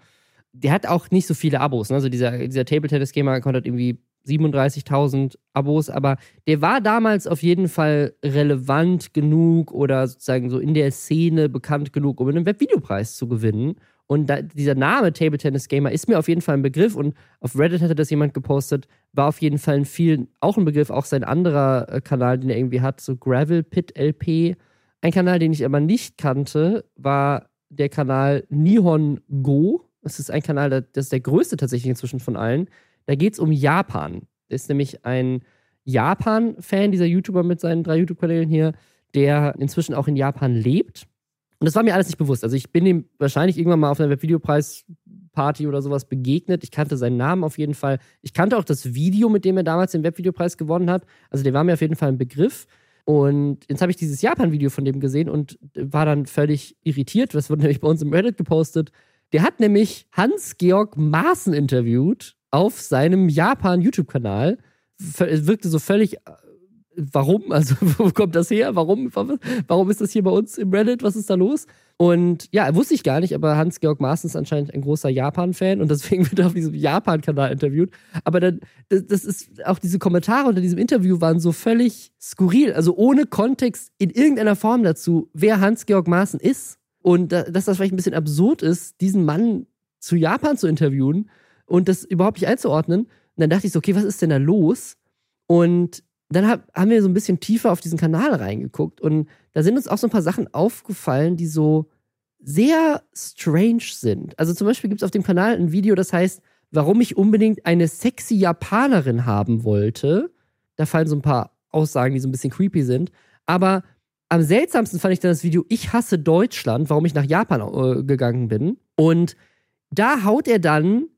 Der hat auch nicht so viele Abos. Ne? Also dieser, dieser Table Tennis Gamer hat irgendwie 37.000 Abos, aber der war damals auf jeden Fall relevant genug oder sozusagen so in der Szene bekannt genug, um einen Webvideopreis zu gewinnen. Und da, dieser Name Table Tennis Gamer ist mir auf jeden Fall ein Begriff und auf Reddit hatte das jemand gepostet, war auf jeden Fall ein viel, auch ein Begriff, auch sein anderer äh, Kanal, den er irgendwie hat, so Gravel Pit LP. Ein Kanal, den ich aber nicht kannte, war der Kanal Nihon Go. Das ist ein Kanal, das ist der größte tatsächlich inzwischen von allen. Da geht es um Japan. Das ist nämlich ein Japan-Fan, dieser YouTuber mit seinen drei YouTube-Kanälen hier, der inzwischen auch in Japan lebt. Und das war mir alles nicht bewusst. Also ich bin ihm wahrscheinlich irgendwann mal auf einer Webvideopreis-Party oder sowas begegnet. Ich kannte seinen Namen auf jeden Fall. Ich kannte auch das Video, mit dem er damals den Webvideopreis gewonnen hat. Also der war mir auf jeden Fall ein Begriff. Und jetzt habe ich dieses Japan-Video von dem gesehen und war dann völlig irritiert. Das wurde nämlich bei uns im Reddit gepostet. Der hat nämlich Hans-Georg Maaßen interviewt auf seinem Japan-YouTube-Kanal. Es wirkte so völlig, warum? Also, wo kommt das her? Warum? Warum ist das hier bei uns im Reddit? Was ist da los? Und ja, wusste ich gar nicht, aber Hans-Georg Maaßen ist anscheinend ein großer Japan-Fan und deswegen wird er auf diesem Japan-Kanal interviewt. Aber dann, das, das, ist auch diese Kommentare unter diesem Interview waren so völlig skurril, also ohne Kontext in irgendeiner Form dazu, wer Hans-Georg Maaßen ist. Und dass das vielleicht ein bisschen absurd ist, diesen Mann zu Japan zu interviewen und das überhaupt nicht einzuordnen. Und dann dachte ich so, okay, was ist denn da los? Und dann hab, haben wir so ein bisschen tiefer auf diesen Kanal reingeguckt und da sind uns auch so ein paar Sachen aufgefallen, die so sehr strange sind. Also zum Beispiel gibt es auf dem Kanal ein Video, das heißt, warum ich unbedingt eine sexy Japanerin haben wollte. Da fallen so ein paar Aussagen, die so ein bisschen creepy sind. Aber am seltsamsten fand ich dann das Video Ich hasse Deutschland, warum ich nach Japan äh, gegangen bin. Und da haut er dann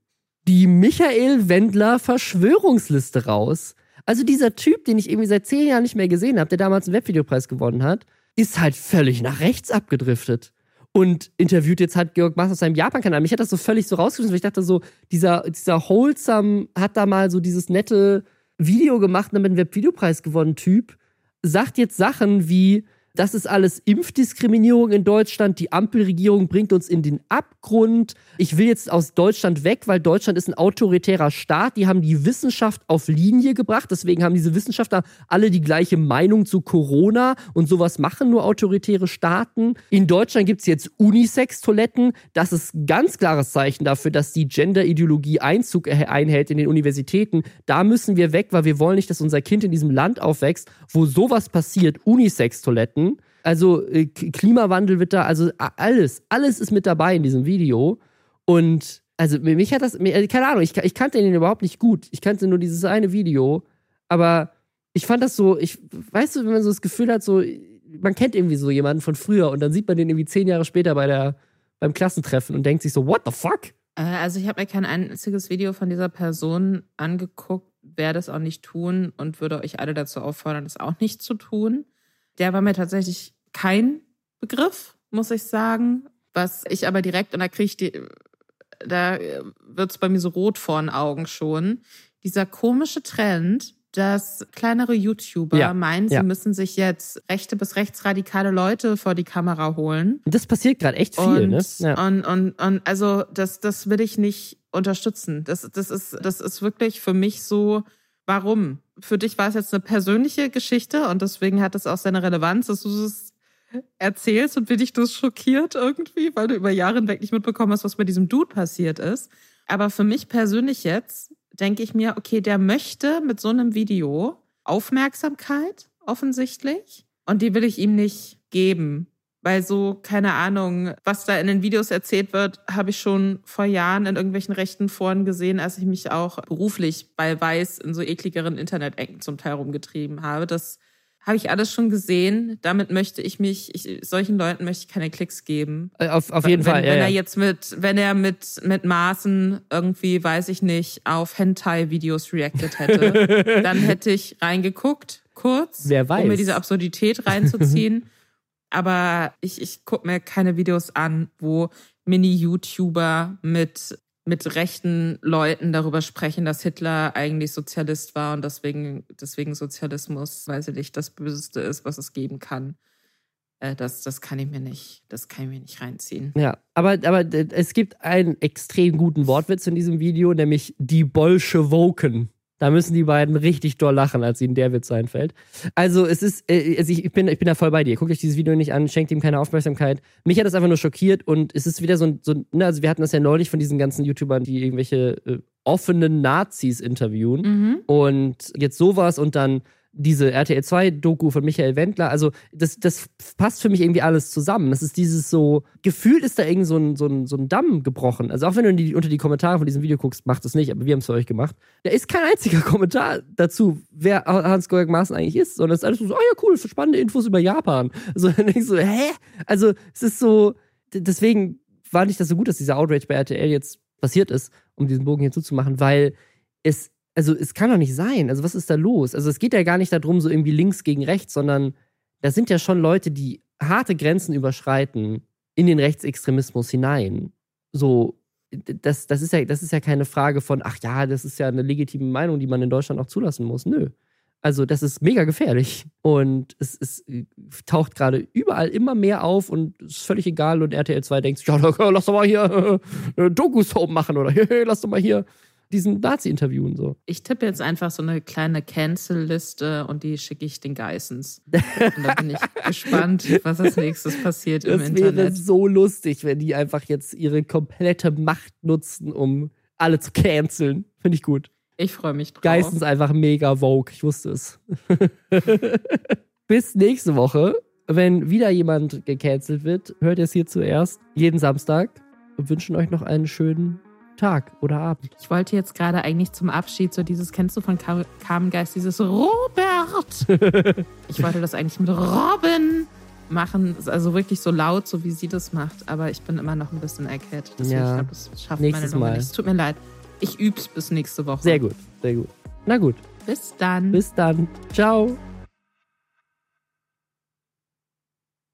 die Michael Wendler Verschwörungsliste raus. Also dieser Typ, den ich irgendwie seit zehn Jahren nicht mehr gesehen habe, der damals einen Webvideopreis gewonnen hat, ist halt völlig nach rechts abgedriftet. Und interviewt jetzt halt Georg Maas auf seinem Japan-Kanal. Mich hat das so völlig so rausgeschmissen, weil ich dachte so, dieser, dieser Wholesome hat da mal so dieses nette Video gemacht und damit einen Webvideopreis gewonnen Typ, sagt jetzt Sachen wie, das ist alles Impfdiskriminierung in Deutschland. Die Ampelregierung bringt uns in den Abgrund. Ich will jetzt aus Deutschland weg, weil Deutschland ist ein autoritärer Staat. Die haben die Wissenschaft auf Linie gebracht. Deswegen haben diese Wissenschaftler alle die gleiche Meinung zu Corona. Und sowas machen nur autoritäre Staaten. In Deutschland gibt es jetzt Unisex-Toiletten. Das ist ein ganz klares Zeichen dafür, dass die Gender-Ideologie Einzug einhält in den Universitäten. Da müssen wir weg, weil wir wollen nicht, dass unser Kind in diesem Land aufwächst, wo sowas passiert. Unisex-Toiletten. Also äh, Klimawandel wird da, also alles, alles ist mit dabei in diesem Video. Und also mich hat das, also, keine Ahnung, ich, ich kannte ihn überhaupt nicht gut. Ich kannte nur dieses eine Video. Aber ich fand das so, ich, weißt du, wenn man so das Gefühl hat, so, man kennt irgendwie so jemanden von früher und dann sieht man den irgendwie zehn Jahre später bei der, beim Klassentreffen und denkt sich so, what the fuck? Äh, also ich habe mir kein einziges Video von dieser Person angeguckt, werde es auch nicht tun und würde euch alle dazu auffordern, es auch nicht zu tun. Der war mir tatsächlich kein Begriff, muss ich sagen. Was ich aber direkt, und da kriege ich die, da wird es bei mir so rot vor den Augen schon. Dieser komische Trend, dass kleinere YouTuber ja, meinen, sie ja. müssen sich jetzt rechte bis rechtsradikale Leute vor die Kamera holen. Das passiert gerade echt viel, und, ne? Ja. Und, und, und also das, das will ich nicht unterstützen. Das, das, ist, das ist wirklich für mich so, warum? Für dich war es jetzt eine persönliche Geschichte und deswegen hat es auch seine Relevanz, dass du es erzählst und bin ich das schockiert irgendwie, weil du über Jahre hinweg nicht mitbekommen hast, was bei diesem Dude passiert ist. Aber für mich persönlich jetzt denke ich mir, okay, der möchte mit so einem Video Aufmerksamkeit offensichtlich und die will ich ihm nicht geben. Weil so, keine Ahnung, was da in den Videos erzählt wird, habe ich schon vor Jahren in irgendwelchen rechten Foren gesehen, als ich mich auch beruflich bei Weiß in so ekligeren Internet-Ecken zum Teil rumgetrieben habe. Das habe ich alles schon gesehen. Damit möchte ich mich, ich, solchen Leuten möchte ich keine Klicks geben. Äh, auf, auf jeden wenn, Fall. Ja, wenn er ja. jetzt mit, wenn er mit, mit Maßen irgendwie, weiß ich nicht, auf Hentai-Videos reacted hätte, dann hätte ich reingeguckt, kurz, Wer weiß. um mir diese Absurdität reinzuziehen. Aber ich, ich gucke mir keine Videos an, wo Mini-YouTuber mit, mit rechten Leuten darüber sprechen, dass Hitler eigentlich Sozialist war und deswegen, deswegen Sozialismus, weiß ich nicht, das Böseste ist, was es geben kann. Äh, das, das kann ich mir nicht, das kann ich mir nicht reinziehen. Ja, aber, aber es gibt einen extrem guten Wortwitz in diesem Video, nämlich die Bolschewoken. Da müssen die beiden richtig doll lachen, als ihnen der Witz einfällt. Also, es ist, äh, also ich, bin, ich bin da voll bei dir. Guckt euch dieses Video nicht an, schenkt ihm keine Aufmerksamkeit. Mich hat das einfach nur schockiert und es ist wieder so ein, so ein ne, also wir hatten das ja neulich von diesen ganzen YouTubern, die irgendwelche äh, offenen Nazis interviewen. Mhm. Und jetzt sowas und dann diese RTL 2-Doku von Michael Wendler, also das, das passt für mich irgendwie alles zusammen. Das ist dieses so, gefühlt ist da irgend so ein, so ein, so ein Damm gebrochen. Also auch wenn du die, unter die Kommentare von diesem Video guckst, macht es nicht, aber wir haben es für euch gemacht. Da ist kein einziger Kommentar dazu, wer Hans-Georg Maaßen eigentlich ist, sondern es ist alles so, oh ja, cool, spannende Infos über Japan. So, dann denkst du, hä? Also es ist so, deswegen war nicht das so gut, dass dieser Outrage bei RTL jetzt passiert ist, um diesen Bogen hier zuzumachen, weil es also es kann doch nicht sein. Also was ist da los? Also es geht ja gar nicht darum, so irgendwie links gegen rechts, sondern da sind ja schon Leute, die harte Grenzen überschreiten in den Rechtsextremismus hinein. So, das, das, ist ja, das ist ja keine Frage von, ach ja, das ist ja eine legitime Meinung, die man in Deutschland auch zulassen muss. Nö. Also das ist mega gefährlich. Und es, es taucht gerade überall immer mehr auf und es ist völlig egal. Und RTL 2 denkt, ja, lass doch mal hier äh, Doku-Soap machen oder lass doch mal hier diesen Nazi interviewen. So. Ich tippe jetzt einfach so eine kleine Cancel-Liste und die schicke ich den Geissens. Und da bin ich gespannt, was als nächstes passiert im das Internet. wäre so lustig, wenn die einfach jetzt ihre komplette Macht nutzen, um alle zu canceln. Finde ich gut. Ich freue mich drauf. Geistens einfach mega Vogue. Ich wusste es. Bis nächste Woche. Wenn wieder jemand gecancelt wird, hört ihr es hier zuerst. Jeden Samstag. Wir wünschen euch noch einen schönen Tag oder Abend. Ich wollte jetzt gerade eigentlich zum Abschied so dieses, kennst du von Car Carmen Geist, dieses Robert? ich wollte das eigentlich mit Robin machen, also wirklich so laut, so wie sie das macht, aber ich bin immer noch ein bisschen erkältet. Deswegen, Ja. ich glaube, das schafft Nächstes meine Mal. nicht. Es tut mir leid. Ich üb's bis nächste Woche. Sehr gut, sehr gut. Na gut, Bis dann. bis dann. Ciao.